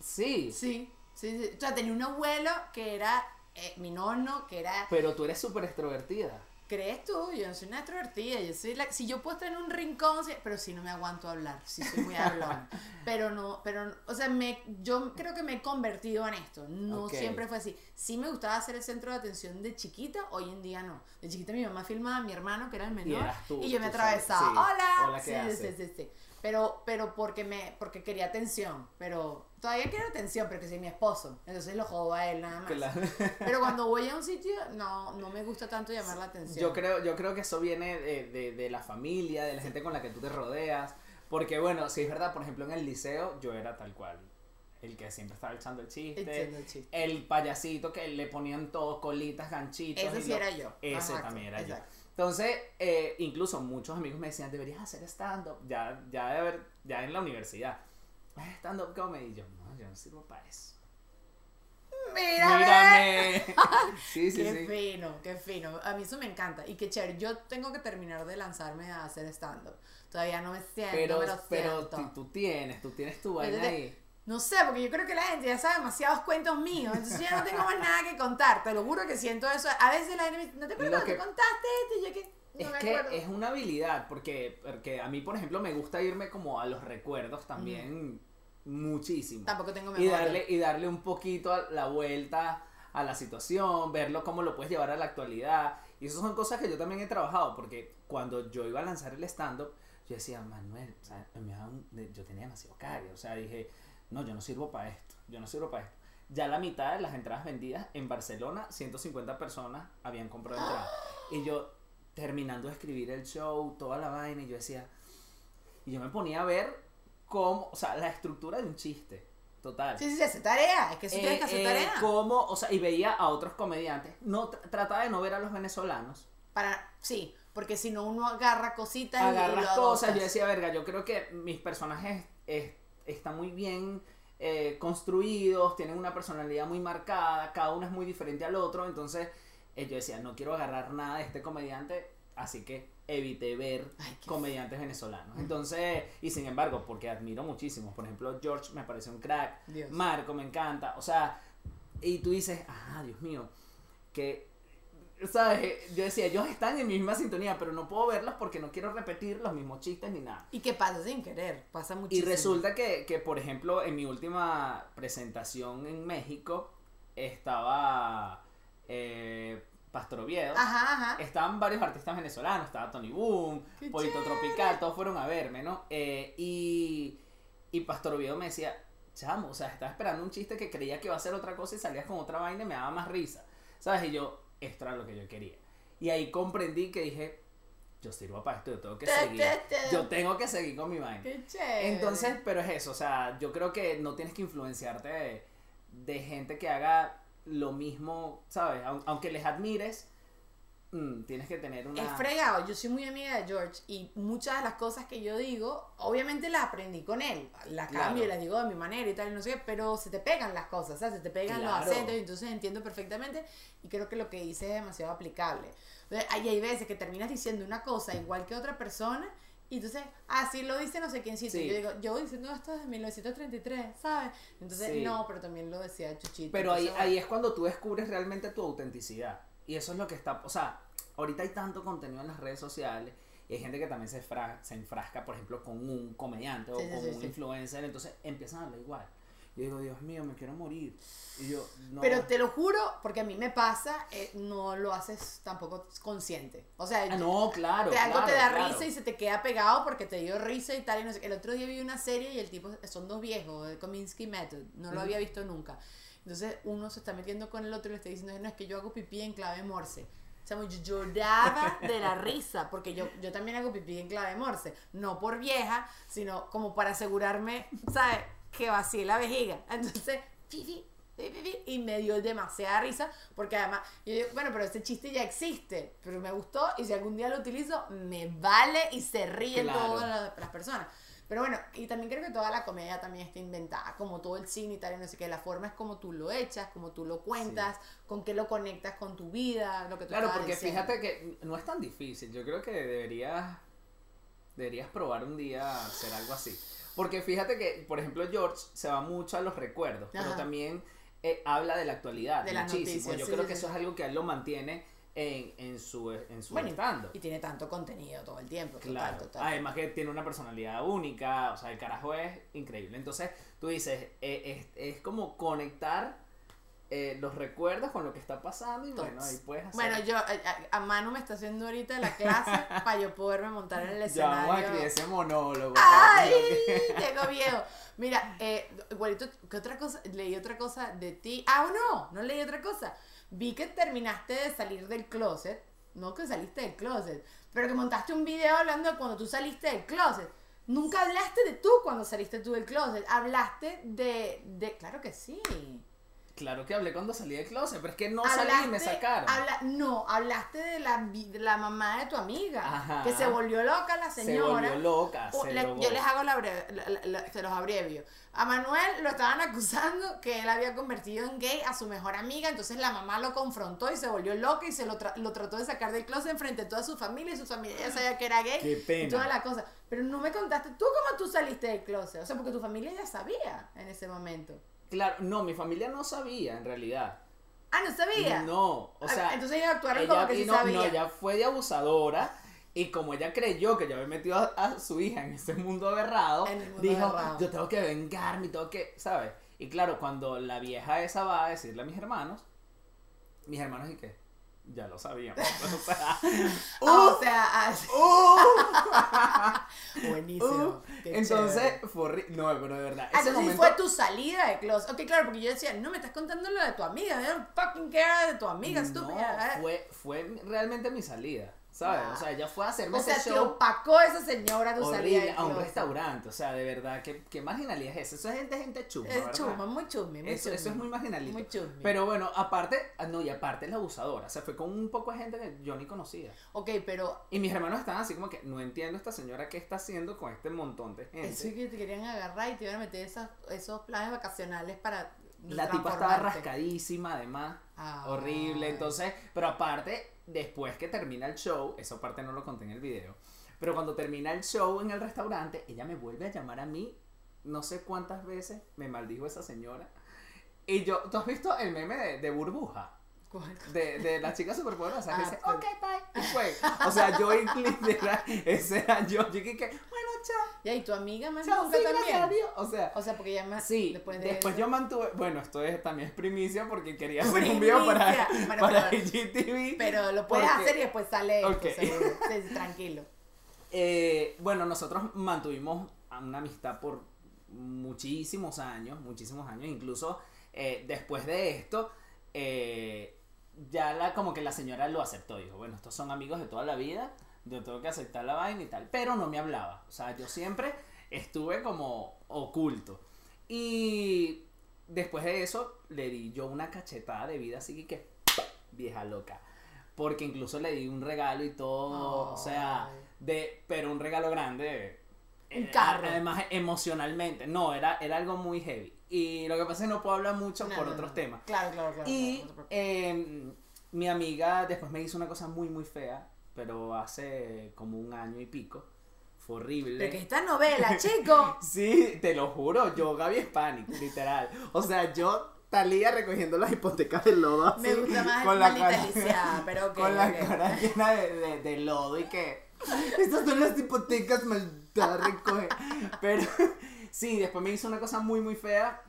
sí, sí, sí, sí. O sea, tenía un abuelo que era eh, mi nono, que era. pero tú eres súper extrovertida. ¿Crees tú? Yo soy una extrovertida. Yo soy la. Si yo puedo estar en un rincón, pero sí no me aguanto hablar. Sí soy muy hablona. pero no, pero. O sea, me, yo creo que me he convertido en esto. No siempre fue así. Sí me gustaba ser el centro de atención de chiquita, hoy en día no. De chiquita mi mamá filmaba a mi hermano, que era el menor. tú, y yo me atravesaba. sí. ¡Hola! Hola, ¿qué sí, sí, sí, sí. Pero, pero porque me, porque quería atención. Pero todavía quiero atención, pero que soy mi esposo. Entonces lo jodo a él nada más. La- Pero cuando voy a un sitio, no, no me gusta tanto llamar la atención. Yo creo, yo creo que eso viene de, de, de la familia, de la gente con la que tú te rodeas. Porque bueno, si es verdad, por ejemplo en el liceo yo era tal cual. El que siempre estaba echando el chiste. El chiste. El payasito que le ponían todo colitas, ganchitos. Ese sí lo- era yo. Ese Exacto, también era yo. Entonces, eh, incluso muchos amigos me decían, deberías hacer stand-up. Ya, ya de haber, ya en la universidad. "Ah, Stand-up comedy. Y yo, no, yo no sirvo para eso. Mírame. Mírame. sí, sí, qué sí. fino, qué fino. A mí eso me encanta. Y qué chévere. Yo tengo que terminar de lanzarme a hacer stand-up. Todavía no me siento, Pero, me lo pero siento. tú, tienes, tú tienes tu vaina ahí. No sé, porque yo creo que la gente ya sabe demasiados cuentos míos. Entonces yo ya no tengo más nada que contar. Te lo juro que siento eso. A veces la gente me dice, ¿no te acuerdas que contaste esto? Y yo que no es me que acuerdo. es una habilidad, porque, porque a mí, por ejemplo, me gusta irme como a los recuerdos también muchísimo. Tampoco tengo Y memoria. darle, y darle un poquito a la vuelta a la situación, verlo cómo lo puedes llevar a la actualidad. Y esas son cosas que yo también he trabajado, porque cuando yo iba a lanzar el stand-up, yo decía, Manuel, o sea, yo tenía demasiado cague, o sea, dije, no, yo no sirvo para esto, yo no sirvo para esto. Ya la mitad de las entradas vendidas en Barcelona, 150 personas habían comprado entradas. Y yo, terminando de escribir el show, toda la vaina, y yo decía, y yo me ponía a ver cómo, o sea, la estructura de un chiste, total. Sí, sí, sí, hace tarea. Es que eso tienes que hacer Eh, eh, tarea. cómo, o sea, y veía a otros comediantes. No, tr- trataba de no ver a los venezolanos. Para, sí, porque si no uno agarra cositas y- y Agarras lo cosas. Yo decía, verga, yo creo que mis personajes eh, están muy bien eh, construidos, tienen una personalidad muy marcada, cada uno es muy diferente al otro. Entonces, eh, yo decía, no quiero agarrar nada de este comediante, así que evité ver Ay, comediantes venezolanos. Entonces, y sin embargo, porque admiro muchísimo, por ejemplo, George me parece un crack, Dios. Marco me encanta, o sea, y tú dices, ah, Dios mío, que, ¿sabes? Yo decía, ellos están en mi misma sintonía, pero no puedo verlos porque no quiero repetir los mismos chistes ni nada. ¿Y qué pasa sin querer? Pasa Y muchísimo. resulta que, que, por ejemplo, en mi última presentación en México, estaba eh, Pastor Oviedo. Ajá, ajá. Estaban varios artistas venezolanos, estaba Tony Boom, ¡Qué Pollito chévere! Tropical, todos fueron a verme, ¿no? Eh, y, y Pastor Oviedo me decía, chamo, o sea, estaba esperando un chiste que creía que iba a ser otra cosa y salías con otra vaina y me daba más risa, ¿sabes? Y yo, esto era lo que yo quería. Y ahí comprendí que dije, yo sirvo para esto, yo tengo que seguir. Yo tengo que seguir con mi vaina. Qué chévere. Entonces, pero es eso, o sea, yo creo que no tienes que influenciarte de, de gente que haga lo mismo, ¿sabes? Aun- Aunque les admires, mm, tienes que tener una... Es fregado, yo soy muy amiga de George y muchas de las cosas que yo digo, obviamente las aprendí con él, las Claro. cambio y las digo de mi manera y tal, y no sé qué, pero se te pegan las cosas, ¿sabes? Se te pegan Claro. los acentos y entonces entiendo perfectamente y creo que lo que dice es demasiado aplicable. Entonces, hay, hay veces que terminas diciendo una cosa igual que otra persona y entonces, así lo dice no sé quién sí. Sí. Yo digo, yo diciendo esto desde 1933, ¿sabes? Entonces, Sí. no, pero también lo decía Chuchito. Pero ahí, ahí es cuando tú descubres realmente tu autenticidad. Y eso es lo que está, o sea, ahorita hay tanto contenido en las redes sociales y hay gente que también se, fra- se enfrasca, por ejemplo, con un comediante o Sí, con sí, un sí. influencer, entonces empiezan a hablar igual. Yo digo, Dios mío, me quiero morir. Y yo, no. Pero te lo juro, porque a mí me pasa, eh, no lo haces tampoco consciente. O sea, Ah, no, claro. te, algo claro, te da claro. risa y se te queda pegado porque te dio risa y tal. Y no sé. El otro día vi una serie y el tipo, son dos viejos, de Kominsky Method, no lo había visto nunca. Entonces uno se está metiendo con el otro y le está diciendo, no, es que yo hago pipí en clave morse. O sea, yo lloraba de la risa, porque yo, yo también hago pipí en clave morse. No por vieja, sino como para asegurarme, ¿sabes? Que vacíe la vejiga. Entonces, pipi, y me dio demasiada risa, porque además, yo digo, bueno, pero ese chiste ya existe, pero me gustó, y si algún día lo utilizo, me vale y se ríen Claro. todas las personas. Pero bueno, y también creo que toda la comedia también está inventada, como todo el cine y tal, y no sé qué. La forma es como tú lo echas, como tú lo cuentas, con qué lo conectas con tu vida, lo que tú Claro, porque diciendo. fíjate que no es tan difícil. Yo creo que deberías deberías probar un día hacer algo así. Porque fíjate que, por ejemplo, George se va mucho a los recuerdos, pero también eh, habla de la actualidad De muchísimo. noticias, Yo sí, creo sí, que eso es algo que a él lo mantiene en, en su en su Bueno, stand-up. y tiene tanto contenido todo el tiempo. total, Claro. total. Además que tiene una personalidad única, o sea, el carajo es increíble. Entonces, tú dices, eh, es, es como conectar eh, los recuerdos con lo que está pasando y bueno, ahí puedes hacer... Bueno, yo, a, Manu me está haciendo ahorita la clase para yo poderme montar en el ya vamos a escenario. ese monólogo. ¡Ay! Tengo miedo. Mira, eh, igualito, ¿qué otra cosa? Leí otra cosa de ti. Ah, no, no leí otra cosa. Vi que terminaste de salir del closet. No que saliste del closet, pero que montaste un video hablando de cuando tú saliste del closet. Nunca hablaste de tú cuando saliste tú del closet. Hablaste de. de claro que sí. Claro que hablé cuando salí del closet, pero es que no salí y me sacaron. habla- no, hablaste de la, de la mamá de tu amiga. Ajá. Que se volvió loca la se señora. volvió loca, Uh, se le- yo les hago la, breve- la- la- la- se los abrevio. A Manuel lo estaban acusando que él había convertido en gay a su mejor amiga, entonces la mamá lo confrontó y se volvió loca y se lo, tra- lo trató de sacar del closet enfrente de toda su familia y su familia ya sabía que era gay Qué pena. y toda la cosa. Pero no me contaste tú cómo tú saliste del closet, o sea, porque tu familia ya sabía en ese momento. Claro, no, mi familia no sabía en realidad. Ah, no sabía. No, o sea, Ah, entonces ellos actuaron ella como que sí sabía. no, ella fue de abusadora y como ella creyó que yo había metido a, a su hija en ese mundo aberrado, mundo dijo, aberrado. yo tengo que vengarme, tengo que, ¿sabes? Y claro, cuando la vieja esa va a decirle a mis hermanos, mis hermanos y qué, ya lo sabíamos. o sea, Ah, ¡uh! o sea, ah. ¡uh! buenísimo. ¡uh! Entonces, fue No, pero de verdad. Ah, entonces momento- fue tu salida de closet. Ok, claro, porque yo decía, no me estás contando lo de tu amiga. I don't fucking care de tu amiga, estúpida. No, fue, fue realmente mi salida, ¿sabes? Ah. O sea, ella fue a hacerme o sea, ese te show opacó esa señora tu horrible a un restaurante. O sea, de verdad, ¿qué, qué marginalidad es eso? Eso es gente, gente chuma, Es chuma, muy chusmi, muy Eso, eso es muy marginalito. Muy chusmi. Pero bueno, aparte, ah, no, y aparte es la abusadora. O sea, fue con un poco de gente que yo ni conocía. Ok, pero Y mis hermanos estaban así como que, no entiendo esta señora qué está haciendo con este montón de gente. eso es que te querían agarrar y te iban a meter esas, esos planes vacacionales para La tipa estaba rascadísima, además. Ay. Horrible. Entonces, pero aparte, después que termina el show, esa parte no lo conté en el video. Pero cuando termina el show en el restaurante, ella me vuelve a llamar a mí. No sé cuántas veces me maldijo esa señora. Y yo, ¿tú has visto el meme de, de burbuja? De, de la chica superpoderosa que Ah, dice, sí. ok, bye. Y fue. O sea, yo literal, ese era yo. Yo dije que, bueno, chao. Ya, y tu amiga más Chao, nunca sí, a también. Dios. O sea, O sea, porque ya más Sí, después después, de yo mantuve, bueno, esto es, también es primicia porque quería hacer un video para. Bueno, para pero- IGTV. Pero lo puedes porque, hacer y después sale esto, tranquilo. eh, bueno, nosotros mantuvimos una amistad por muchísimos años, muchísimos años, incluso eh, después de esto, eh, ya la, como que la señora lo aceptó, dijo, bueno, estos son amigos de toda la vida, yo tengo que aceptar la vaina y tal, pero no me hablaba, o sea, yo siempre estuve como oculto. Y después de eso le di yo una cachetada de vida, así que vieja loca. Porque incluso le di un regalo y todo, o sea, de, pero un regalo grande. Un eh, carro. Además, emocionalmente. No, era, era algo muy heavy. Y lo que pasa es que no puedo hablar mucho No, por no, otros no. temas. Claro, claro, claro. Y claro, eh, mi amiga después me hizo una cosa muy, muy fea, pero hace como un año y pico. Fue horrible. Pero que esta novela, chico. Sí, te lo juro, yo Gaby Hispanic, literal. O sea, yo Talía recogiendo las hipotecas de lodo así, Me gusta más con la cara, pero ok, con la ok. cara llena de, de- de lodo y que estas son las hipotecas maldita recoge. Pero sí, después me hizo una cosa muy muy fea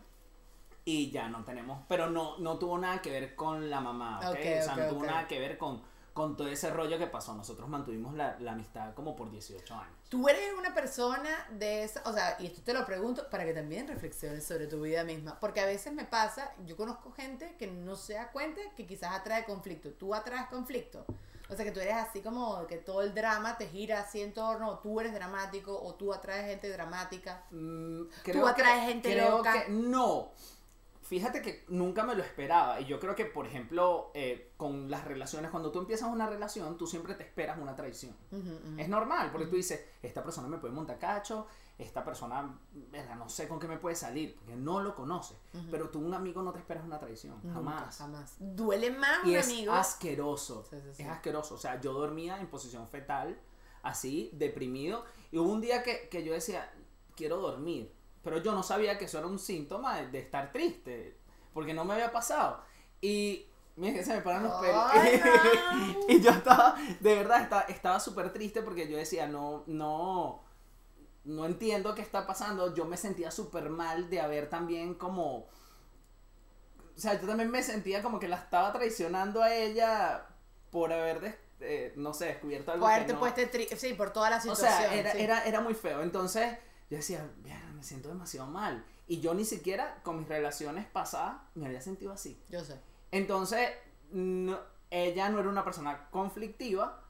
y ya no tenemos, pero no, no tuvo nada que ver con la mamá, ¿ok? Ok, o sea, no tuvo nada que ver con, con todo ese rollo que pasó. Nosotros mantuvimos la, la amistad como por 18 años. Tú eres una persona de esa, o sea, y esto te lo pregunto para que también reflexiones sobre tu vida misma, porque a veces me pasa, yo conozco gente que no se da cuenta que quizás atrae conflicto, tú atraes conflicto, o sea que tú eres así como que todo el drama te gira así en torno, o tú eres dramático, o tú atraes gente dramática. Mm, Tú atraes gente creo loca. que- no. Fíjate que nunca me lo esperaba. Y yo creo que, por ejemplo, eh, con las relaciones, cuando tú empiezas una relación, tú siempre te esperas una traición. Ujú, ujú. Es normal, porque tú dices, esta persona me puede montar cacho, esta persona, verga, no sé con qué me puede salir, porque no lo conoces. Pero tú, un amigo, no te esperas una traición, jamás. jamás. Duele más Y un es amigo. asqueroso. Sí, sí, sí. Es asqueroso. O sea, yo dormía en posición fetal, así, deprimido. Y hubo un día que, que yo decía, quiero dormir. Pero yo no sabía que eso era un síntoma de, de estar triste. Porque no me había pasado. Y mira que se me paran los pelos. No. y yo estaba, de verdad, estaba súper triste porque yo decía, no, no, no entiendo qué está pasando. Yo me sentía súper mal de haber también como... O sea, yo también me sentía como que la estaba traicionando a ella por haber, des- eh, no sé, descubierto algo Por haberte no- puesto sí, por toda la o situación. sea, era, sí. era, era muy feo. Entonces, yo decía, "Mierda, me siento demasiado mal. Y yo ni siquiera con mis relaciones pasadas me había sentido así. Yo sé. Entonces, no- ella no era una persona conflictiva,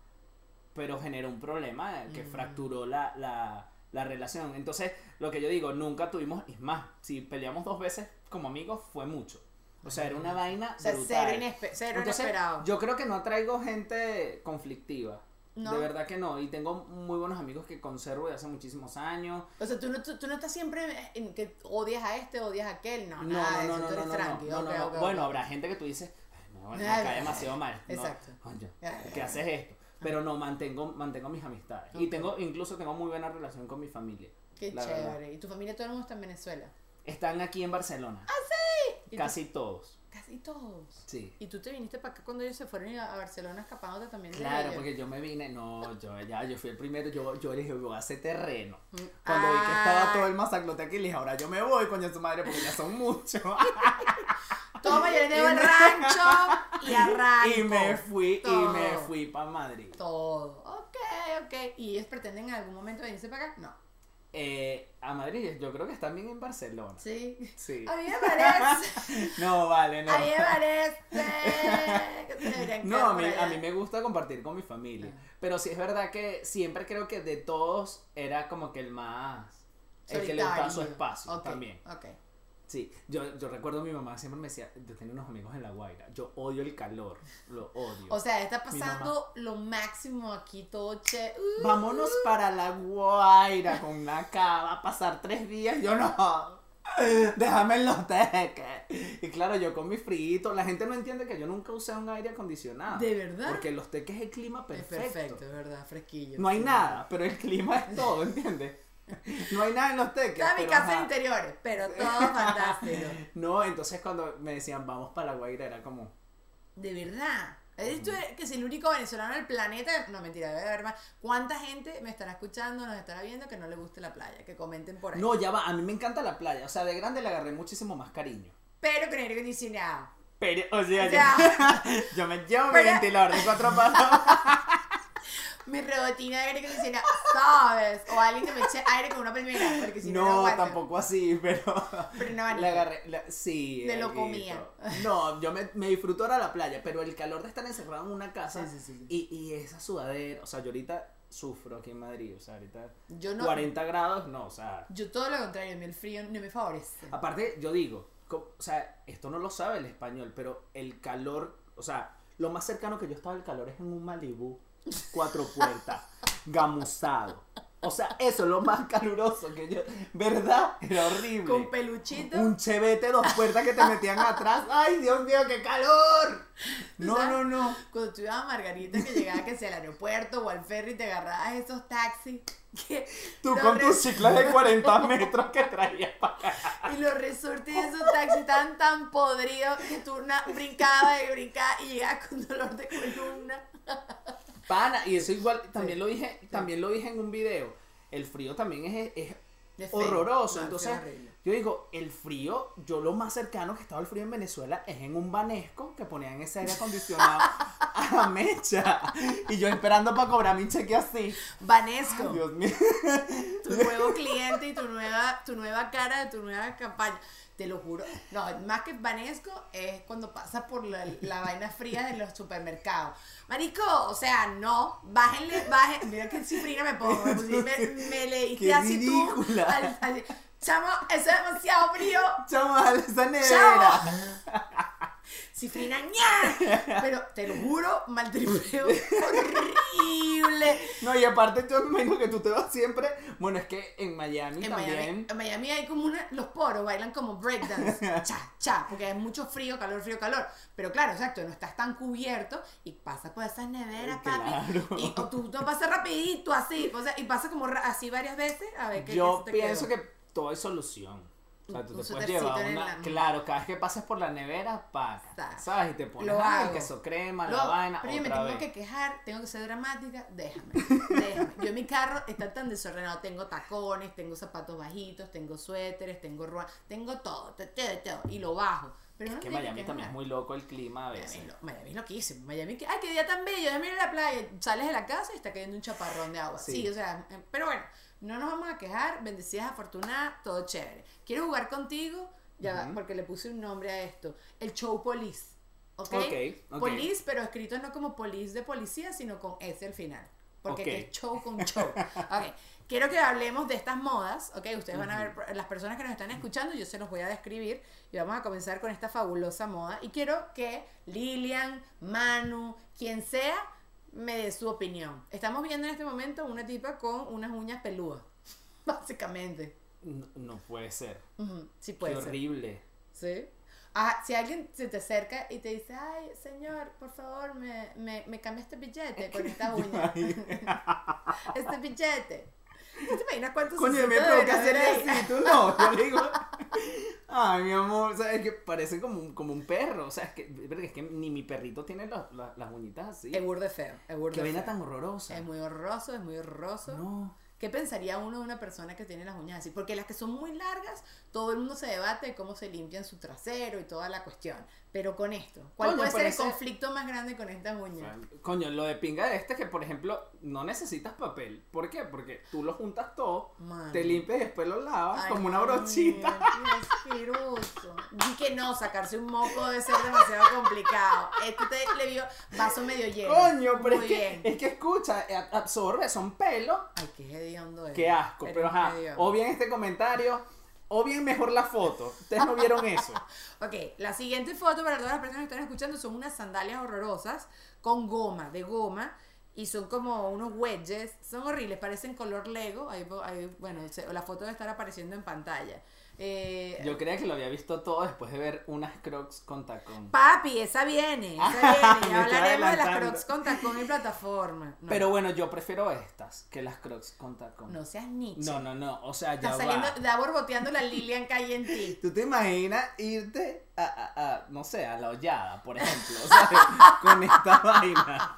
pero generó un problema que Mm. fracturó la, la, la relación. Entonces, lo que yo digo, nunca tuvimos, es más, si peleamos dos veces como amigos, fue mucho. O sea, era una vaina. O sea, brutal. cero, cero Entonces, inesperado. yo creo que no atraigo gente conflictiva. No. De verdad que no. Y tengo muy buenos amigos que conservo de hace muchísimos años. O sea, tú no, tú, tú no estás siempre en que odias a este, odias a aquel. No, No, nada de no, eso, no, tú no, eres no, tranqui. no, no, ok, no. ok, Bueno, habrá gente que tú dices, "Ay, me, cae demasiado mal. No, exacto. coño, ¿qué haces esto? Pero no, mantengo, mantengo mis amistades. Y tengo, incluso tengo muy buena relación con mi familia. Qué chévere. verdad. Y tu familia todo el mundo está en Venezuela. Están aquí en Barcelona. ¿Ah, sí? ¿Y tú- Casi todos. Casi todos. Sí. Y tú te viniste para acá cuando ellos se fueron a Barcelona escapándote también Claro, porque yo me vine, no, yo ya, yo fui el primero, yo, yo dije, voy a hacer terreno. Mm, Cuando vi que estaba ah, todo el masaclote aquí, le dije, ahora yo me voy, coño su madre, porque ya son muchos. Toma, yo le debo el rancho y arranco. y me fui, y me fui para Madrid. Todo. Ok, ok. ¿Y ellos pretenden en algún momento venirse para acá? No. Eh, a Madrid, yo creo que están bien en Barcelona. Sí. Sí. A mí me parece. No, vale, no. A mí me parece. No, a mí, a mí me gusta compartir con mi familia. Ah. Pero sí es verdad que siempre creo que de todos era como que el más. El que le gustaba su Solitario. espacio también. Ok. Sí, yo, yo recuerdo a mi mamá siempre me decía, yo tenía unos amigos en La Guaira, yo odio el calor, lo odio. O sea, está pasando lo máximo aquí, todo che. uh, Vámonos para La Guaira con una cava a pasar tres días, yo no. Déjame en los teques. Y claro, yo con mi frito, la gente no entiende que yo nunca usé un aire acondicionado. ¿De verdad? Porque los teques es el clima es perfecto. perfecto, es verdad, fresquillo. No hay nada, pero el clima es todo, ¿entiendes? No hay nada en los teques. Toda mi casa de interiores, pero todo fantástico. No, entonces cuando me decían vamos para La Guaira era como, De verdad. ¿Eres tú que si el único venezolano del planeta? No, mentira, debe haber más. ¿Cuánta gente me estará escuchando, nos estará viendo que no le guste la playa? Que comenten por ahí. no, ya va, a mí me encanta la playa, o sea, de grande le agarré muchísimo más cariño. Pero con aire acondicionado. Pero, o sea, O sea, yo, yo me llevo mi ventilador de cuatro patas. Mi rebotina de aire acondicionado, ¿sabes? O alguien que me eche aire con una primera, porque si no, no, aguanto. tampoco así, pero. Pero no Le agarré, la- sí. Me lo comía. No, yo me, me disfruto ahora la playa, pero el calor de estar encerrado en una casa Sí, sí, sí. Y, y esa sudadera, o sea, yo ahorita sufro aquí en Madrid, o sea, ahorita Yo no. 40 grados, no, o sea, Yo todo lo contrario, el frío no me favorece. aparte yo digo, o sea, esto no lo sabe el español, pero el calor, o sea, lo más cercano que yo estaba al calor es en un Malibú, cuatro puertas, gamuzado. O sea, eso es lo más caluroso que yo, ¿verdad? Era horrible. Con peluchito. Un chevete, dos puertas que te metían atrás. ¡Ay, Dios mío, qué calor! No, ¿Sabes? no, no. Cuando tú ibas a Margarita, que llegaba que sea al aeropuerto o al ferry te agarrabas esos taxis. Que Tú con tus ciclas de 40 metros que traías para acá. Y los resortes de esos taxis estaban tan podridos que tú brincabas y brincabas y llegabas con dolor de columna. Pana, y eso igual, también lo dije, también lo dije en un video. El frío también es, es horroroso. No, Entonces, yo digo, el frío, yo lo más cercano que estaba el frío en Venezuela es en un banesco que ponían ese aire acondicionado a mecha. Y yo esperando para cobrar mi cheque así. Vanesco, Dios mío. tu nuevo cliente y tu nueva, tu nueva cara de tu nueva campaña. Te lo juro. No, más que Vanesco es cuando pasa por la, la vaina fría de los supermercados. Marico, o sea, no, bájenle, bájenle. Mira qué cifrina me pongo. Me, me, leíste así ridícula. tú. al- Chamo, eso es demasiado frío. Chaval, esa nevera. Chamo. Cifrina, ña. Pero te lo juro, maltripeo horrible. No, y aparte yo imagino que tú te vas siempre. Bueno, es que en Miami En también. Miami, en Miami hay como una, los poros bailan como breakdance, cha, cha, porque hay mucho frío, calor, frío, calor. Pero claro, exacto, no estás tan cubierto y pasa por esas neveras, papi. Claro. Y o tú, tú pasas rapidito así, o sea, y pasa como así varias veces a ver qué Yo qué se te pienso quedó. que todo hay solución. O sea, tú te puedes llevar una. la- Claro, cada vez que pases por la nevera, paga. ¿Sabes? Y te pones Lo hago. queso crema, Lo- la vaina. pero yo me tengo vez. que quejar, tengo que ser dramática, déjame, déjame. Yo en mi carro está tan desordenado, tengo tacones, tengo zapatos bajitos, tengo suéteres, tengo ruedas, tengo todo, todo, todo, y lo bajo. Pero no Que Miami también es muy loco el clima a Miami, veces. es lo- Miami es loquísimo. Miami, que, ay, qué día tan bello, déjame ir a la playa. Sales de la casa y está cayendo un chaparrón de agua. Sí. Sí, o sea, eh, pero bueno, no nos vamos a quejar, bendecidas, afortunadas, todo chévere. Quiero jugar contigo, ya porque le puse un nombre a esto, el show police. ¿Ok? Ok, ok. Police, pero escrito no como police de policía, sino con S al final. Porque Ok. que es show con show. Ok. Quiero que hablemos de estas modas, ¿ok? Ustedes van a ver, las personas que nos están escuchando, yo se los voy a describir y vamos a comenzar con esta fabulosa moda. Y quiero que Lilian, Manu, quien sea, me dé su opinión. Estamos viendo en este momento una tipa con unas uñas peludas, básicamente. No, no puede ser. Ujú, Sí Qué puede ser. horrible. ¿Sí? Ah, si alguien se te acerca y te dice, ay, señor, por favor, me, me, me cambia este billete con esta uña. este billete. ¿Tú te imaginas cuántos Coño, me provoca así, tú no. Yo digo, ay, mi amor, o sea, es que parece como un, como un perro. O sea, es que, es que ni mi perrito tiene las- las- las uñitas así. Es burde feo, es burde Qué vaina feo. tan horrorosa. Es muy horroroso, es muy horroroso. No. ¿Qué pensaría uno de una persona que tiene las uñas así? Porque las que son muy largas, todo el mundo se debate de cómo se limpian su trasero y toda la cuestión. Pero con esto, ¿cuál Coño, puede ser pero el ese- conflicto más grande con estas uñas? Coño, lo de pinga de este es que, por ejemplo, no necesitas papel. ¿Por qué? Porque tú lo juntas todo, te limpias y después lo lavas Ay, como una brochita. qué asqueroso. Di que no, sacarse un moco debe ser demasiado complicado. Este te le vio vaso medio lleno. Coño, pero es Muy que, bien. es que escucha, eh, absorbe, son pelos. Ay, qué hediondo es. Qué asco. Eres Pero ajá, o bien este comentario, o bien mejor la foto. Ustedes no vieron eso. Ok, la siguiente foto para todas las personas que están escuchando son unas sandalias horrorosas con goma, de goma. Y son como unos wedges, son horribles, parecen color Lego. Ahí, ahí, bueno, la foto debe estar apareciendo en pantalla. Eh, Yo creía que lo había visto todo después de ver unas crocs con tacón. Papi, esa viene, esa viene. Ya hablaremos de las crocs con tacón y plataforma. No, Pero bueno, yo prefiero estas que las crocs con tacón. no seas Nietzsche. no, no, no, o sea, ya Está saliendo, está borboteando la Lilian Calle en ti. ¿Tú te imaginas irte a, a- a, no sé, a la hollada, por ejemplo, ¿sabes? con esta vaina?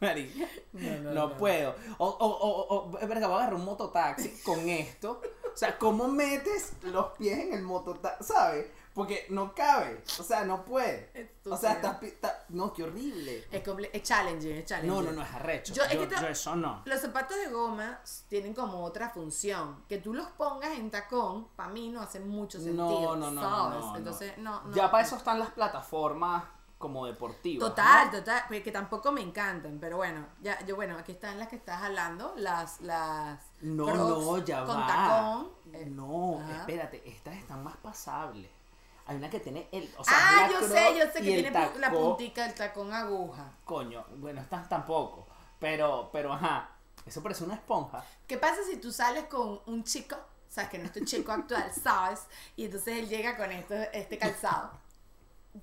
Marica, no, puedo. O, o, o, o, es verdad, voy a agarrar un mototaxi con esto. O sea, ¿cómo metes los pies en el mototaxi? ¿Sabes? Porque no cabe. O sea, no puede. O sea, estás... pi- está- No, qué horrible. Es, comple- es challenging, es challenging. No, no, no, es arrecho. Yo- Yo, es que te- yo eso no. Los zapatos de goma tienen como otra función. Que tú los pongas en tacón, para mí no hace mucho sentido. no, no, ¿sabes? no, no, no. Entonces, no, no. Ya para eso están las plataformas como deportivas. Total, ¿no? total, pero que tampoco me encantan, pero bueno, ya, yo bueno, aquí están las que estás hablando, las, las No, no, ya con va. tacón. eh, No, ajá. espérate, estas están más pasables. Hay una que tiene el. O sea, ah, yo sé, yo sé que tiene la puntica, el tacón aguja. Coño, bueno, estas tampoco. Pero, pero ajá. Eso parece una esponja. ¿Qué pasa si tú sales con un chico, sabes que no es tu chico actual, sabes? Y entonces él llega con esto, este calzado.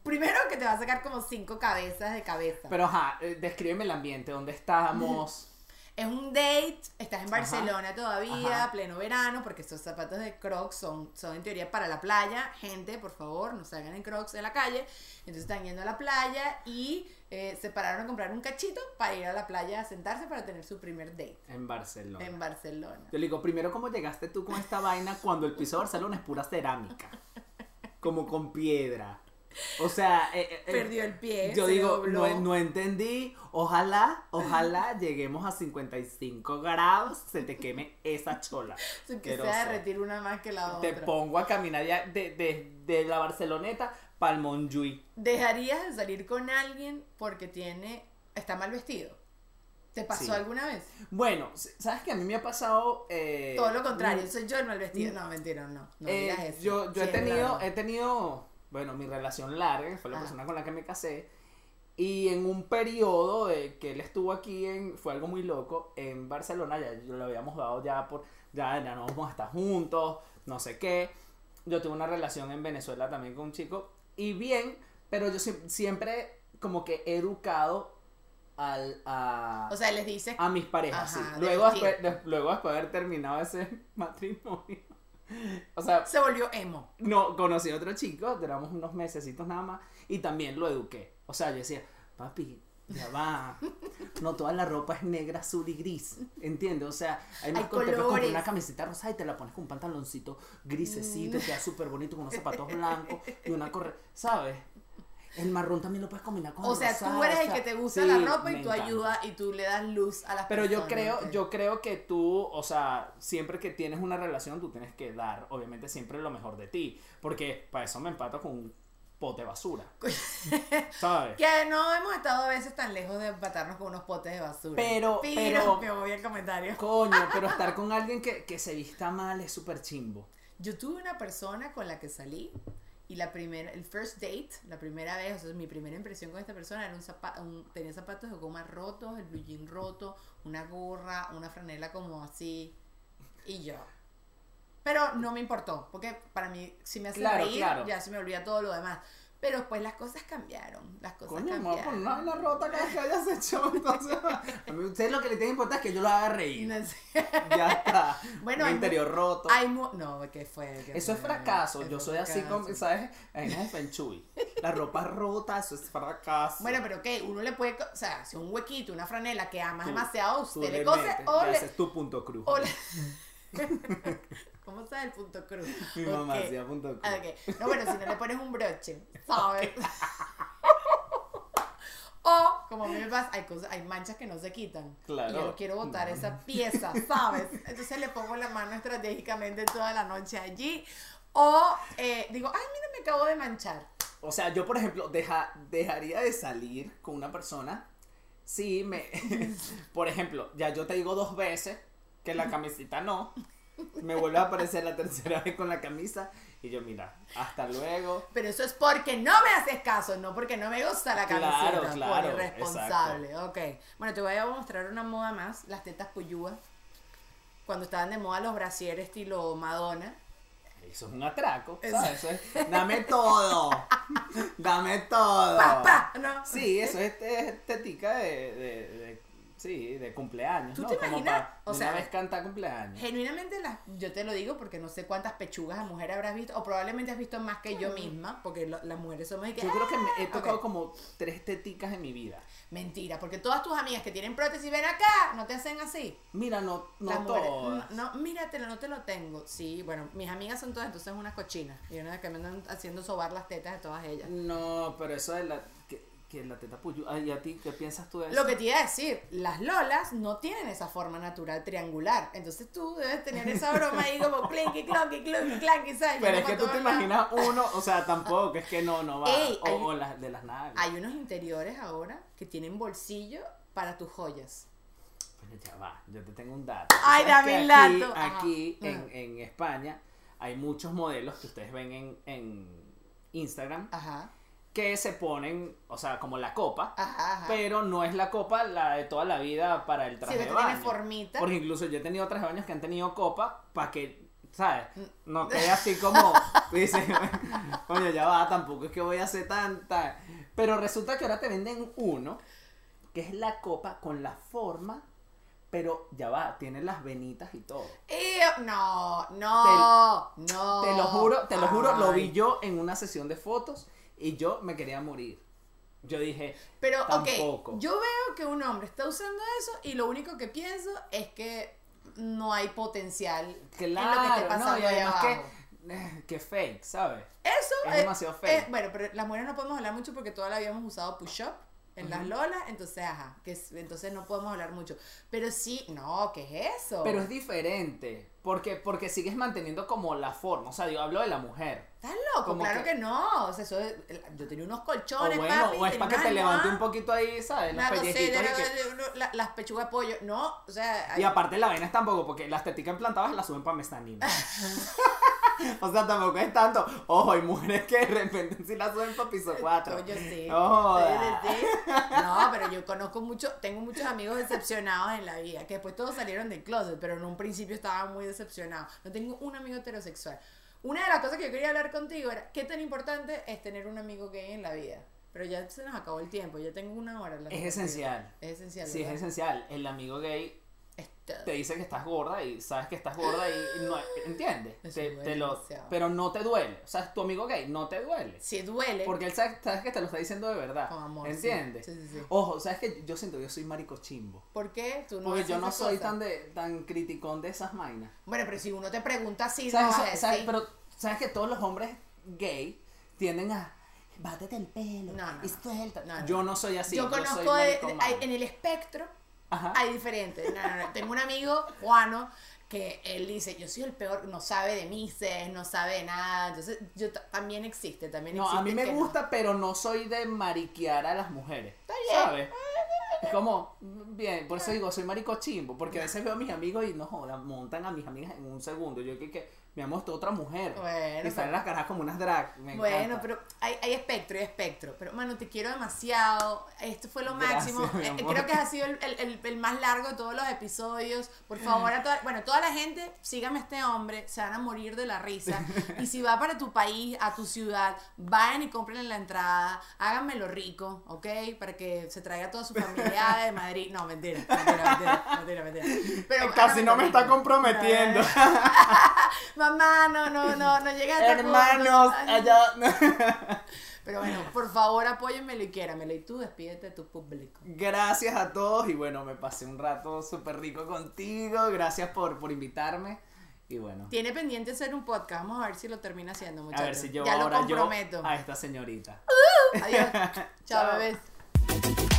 Primero que te va a sacar como cinco cabezas de cabeza. Pero ajá, eh, descríbeme el ambiente, dónde estamos. Es un date, estás en Barcelona todavía, Ajá. pleno verano, porque estos zapatos de Crocs son, son en teoría para la playa. Gente, por favor, no salgan en Crocs de la calle. Entonces están yendo a la playa y eh, se pararon a comprar un cachito para ir a la playa a sentarse para tener su primer date En Barcelona. en Barcelona. Yo le digo, primero, ¿cómo llegaste tú con esta vaina cuando el piso de Barcelona es pura cerámica? Como con piedra. O sea, eh, eh, eh, Perdió el pie. yo digo, no, no entendí. Ojalá, ojalá lleguemos a 55 grados, se te queme esa chola. Se que se Asqueroso. derretir una más que la Te otra. pongo a caminar ya de, de, de la Barceloneta para el Montjuïc. ¿Dejarías de salir con alguien porque tiene está mal vestido? ¿Te pasó Sí. alguna vez? Bueno, ¿sabes que A mí me ha pasado... eh, Todo lo contrario, soy yo el mal vestido. No, mentira, no. No Eh, digas eso. yo, yo Sí, he tenido, he tenido, bueno, mi relación larga, que fue la Ah. persona con la que me casé, y en un periodo de que él estuvo aquí, en, fue algo muy loco, en Barcelona, ya yo lo habíamos dado ya por, ya, ya no vamos a estar juntos, no sé qué. Yo tuve una relación en Venezuela también con un chico, y bien, pero yo sie- siempre como que he educado al, a, O sea, les dices a mis parejas, Ajá, sí. Luego después, de- luego después de haber terminado ese matrimonio. O sea, se volvió emo. no, conocí a otro chico, duramos unos mesecitos nada más, y también lo eduqué. O sea, yo decía, papi, ya va. No toda la ropa es negra, azul y gris. ¿Entiendes? O sea, hay más con- una camiseta rosada y te la pones con un pantaloncito grisecito, queda súper bonito, con unos zapatos blancos y una correa. ¿Sabes? El marrón también lo puedes combinar con O el sea, rosado, tú eres o el que te gusta sí, la ropa y tú encanta. ayudas y tú le das luz a las Pero yo personas. creo, ok. yo creo que tú, o sea, siempre que tienes una relación, tú tienes que dar, obviamente, siempre lo mejor de ti. Porque para eso me empato con un pote de basura. ¿Sabes? Que no hemos estado a veces tan lejos de empatarnos con unos potes de basura. Pero- pero, pero- me voy al comentario. Coño, pero estar con alguien que, que se vista mal es súper chimbo. Yo tuve una persona con la que salí y la primera, el first date, la primera vez, o sea, mi primera impresión con esta persona era un zapato, tenía zapatos de goma rotos, el blue jean roto, una gorra, una franela como así y yo. Pero no me importó, porque para mí si me hace Claro, reír, claro. ya se me olvida todo lo demás. Pero pues las cosas cambiaron, las cosas Coño, a cambiaron. poner una vaina rota que hayas hecho. Entonces, a mí, ustedes lo que le tiene que importar es que yo lo haga reír. No sé. Ya está. Bueno, Mi interior roto. Hay no, ¿qué fue? ¿Qué Eso es fracaso. Yo es soy así como, ¿sabes? En el Feng Shui. La ropa rota, eso es fracaso. Bueno, pero ¿qué? Uno le puede, o sea, si un huequito, una franela que amas Tú- demasiado, Tú usted le cose o le haces tu punto cruz. o le- ¿Cómo está el punto cruz? Mi mamá Ok. hacía punto cruz. Ah, ok. No, bueno, si no le pones un broche, ¿sabes? O, como a mí me pasa, hay, cosas, hay manchas que no se quitan. Claro. Y yo quiero botar No. esa pieza, ¿sabes? Entonces le pongo la mano estratégicamente toda la noche allí. O eh, digo, ay, mira, me acabo de manchar. O sea, yo, por ejemplo, deja, dejaría de salir con una persona si me. por ejemplo, ya yo te digo dos veces que la camisita no. Me vuelve a aparecer la tercera vez con la camisa. Y yo, mira, hasta luego. Pero eso es porque no me haces caso, no porque no me gusta la Claro, camiseta. claro, por irresponsable. Ok. Bueno, te voy a mostrar una moda más, las tetas puyúas. Cuando estaban de moda los brasieres estilo Madonna. Eso es un atraco. Eso es, dame todo. Dame todo. ¿No? Sí, eso es estética de, de, de- sí, de cumpleaños, ¿Tú ¿no? te Como imaginas? O sea, una vez cantar cumpleaños. Genuinamente, las, yo te lo digo porque no sé cuántas pechugas a mujer habrás visto, o probablemente has visto más que yo misma, porque lo- las mujeres somos de que, Yo creo que me he "Ah", tocado como tres teticas en mi vida. Mentira, porque todas tus amigas que tienen prótesis, ven acá, no te hacen así. Mira, no, no Las mujeres, todas. No, no, míratelo, no te lo tengo. Sí, bueno, mis amigas son todas entonces unas cochinas. Y una que me andan haciendo sobar las tetas de todas ellas. No, pero eso de la, que, que la teta puyo. Ay, ¿y a ti qué piensas tú de eso? Lo que te iba a decir, las lolas no tienen esa forma natural triangular. Entonces tú debes tener esa broma ahí como clinky, clonky, clonky, clanky, ¿sabes? Pero es que tú te imaginas uno, o sea, tampoco, es que no, no va. Ey, o, hay- o las de las nalgas. Hay unos interiores ahora que tienen bolsillo para tus joyas. Pero ya va, yo te tengo un dato. ¿Tú Ay, dame aquí, dato. Aquí en España hay muchos modelos que ustedes ven en, en Instagram Ajá, que se ponen, o sea, como la copa, ajá, ajá. pero no es la copa la de toda la vida para el traje de tiene baño. formita. Porque incluso yo he tenido trajes de baños que han tenido copa para que, ¿sabes? Mm. No quede así como, dice, coño, ya va, tampoco es que voy a hacer tanta. Pero resulta que ahora te venden uno, que es la copa con la forma, pero ya va, tiene las venitas y todo. Ew, no, no, no. Te lo juro, te lo juro, lo vi yo en una sesión de fotos y yo me quería morir. yo dije, Pero, Tampoco. ok, yo veo que un hombre está usando eso y lo único que pienso es que no hay potencial en lo que esté claro, no, y además abajo. que, que fake, ¿sabes? Eso Es eh, demasiado fake. bueno, pero las mujeres no podemos hablar mucho porque toda la hemos usado push-up en las lolas, entonces, ajá, que es- entonces no podemos hablar mucho. Pero sí, no, ¿qué es eso? Pero es diferente, porque, porque sigues manteniendo como la forma, o sea, yo hablo de la mujer. ¿Estás loco? como Claro que- que, no. O sea, eso es- yo tenía unos O colchones, bueno, papi, o es para que te levante un poquito ahí, ¿sabes? Los pellejitos que- la- las pechugas de pollo. No, o sea... Y aparte la vaina es tampoco, porque las teticas implantadas las suben para mestanina. o sea, tampoco es tanto. Ojo, hay mujeres que de repente sí las suben para piso 4. Coño, sí. No joda. Sí, sí, sí. No, pero yo conozco mucho, tengo muchos amigos decepcionados en la vida, que después todos salieron del closet, pero en un principio estaban muy decepcionados. No tengo un amigo heterosexual. Una de las cosas que yo quería hablar contigo era qué tan importante es tener un amigo gay en la vida. Pero ya se nos acabó el tiempo, ya tengo una hora. Es esencial. Es esencial. Sí, es esencial. El amigo gay. Te dice que estás gorda y sabes que estás gorda y no entiendes. Te- te lo- pero no te duele. O sea, tu amigo gay no te duele. Si duele, Porque él sabe, sabes que te lo está diciendo de verdad. Con amor. ¿Entiendes? Sí, sí, sí. Ojo, sabes que yo siento que yo soy marico chimbo. ¿por qué? Tú no Porque yo no soy tan de tan criticón de esas vainas. Bueno, pero si uno te pregunta así, ¿Sabes? Pero sabes que todos los hombres gay tienden a bátete el pelo No, no, y suelta. Yo no soy así. yo soy conozco de- hay- en el espectro Ajá. hay diferentes. No, no, no. Tengo un amigo, Juano, que él dice, yo soy el peor, no sabe de mises, no sabe de nada. Entonces, yo ta- también existe, también No, a mí me no. gusta, pero no soy de mariquear a las mujeres. bien. ¿Sabes? Es como, bien, por eso digo, soy marico chimbo, porque a veces veo a mis amigos y no jodan, montan a mis amigas en un segundo. Yo que, que me amo esta otra mujer. Bueno, y salen las caras como unas drag. Me Bueno, encanta. pero hay, hay espectro, hay espectro. Pero, mano, te quiero demasiado. Esto fue lo Gracias, máximo. Eh, amor. Creo que ha sido el, el- el- más largo de todos los episodios. Por favor, a toda, bueno, toda la gente, sígame a este hombre. Se van a morir de la risa. Y si va para tu país, a tu ciudad, vayan y compren la entrada. Háganmelo rico, ¿ok? Para que se traiga toda su familia de Madrid. No, mentira, mentira, mentira, mentira. mentira. Pero Casi no me está comprometiendo. Mamá, no, no, no, no llegues a este. Hermanos, allá. Pero bueno, por favor apóyenmelo y quiéramelo. Y tú despídete de tu público. Gracias a todos y bueno, me pasé un rato súper rico contigo. Gracias por, por invitarme. Y bueno, Tiene pendiente hacer un podcast. Vamos a ver si lo termina haciendo, muchachos. a ver si yo ya ahora lo yo comprometo. a esta señorita. Adiós. Chao, Chao. bebés.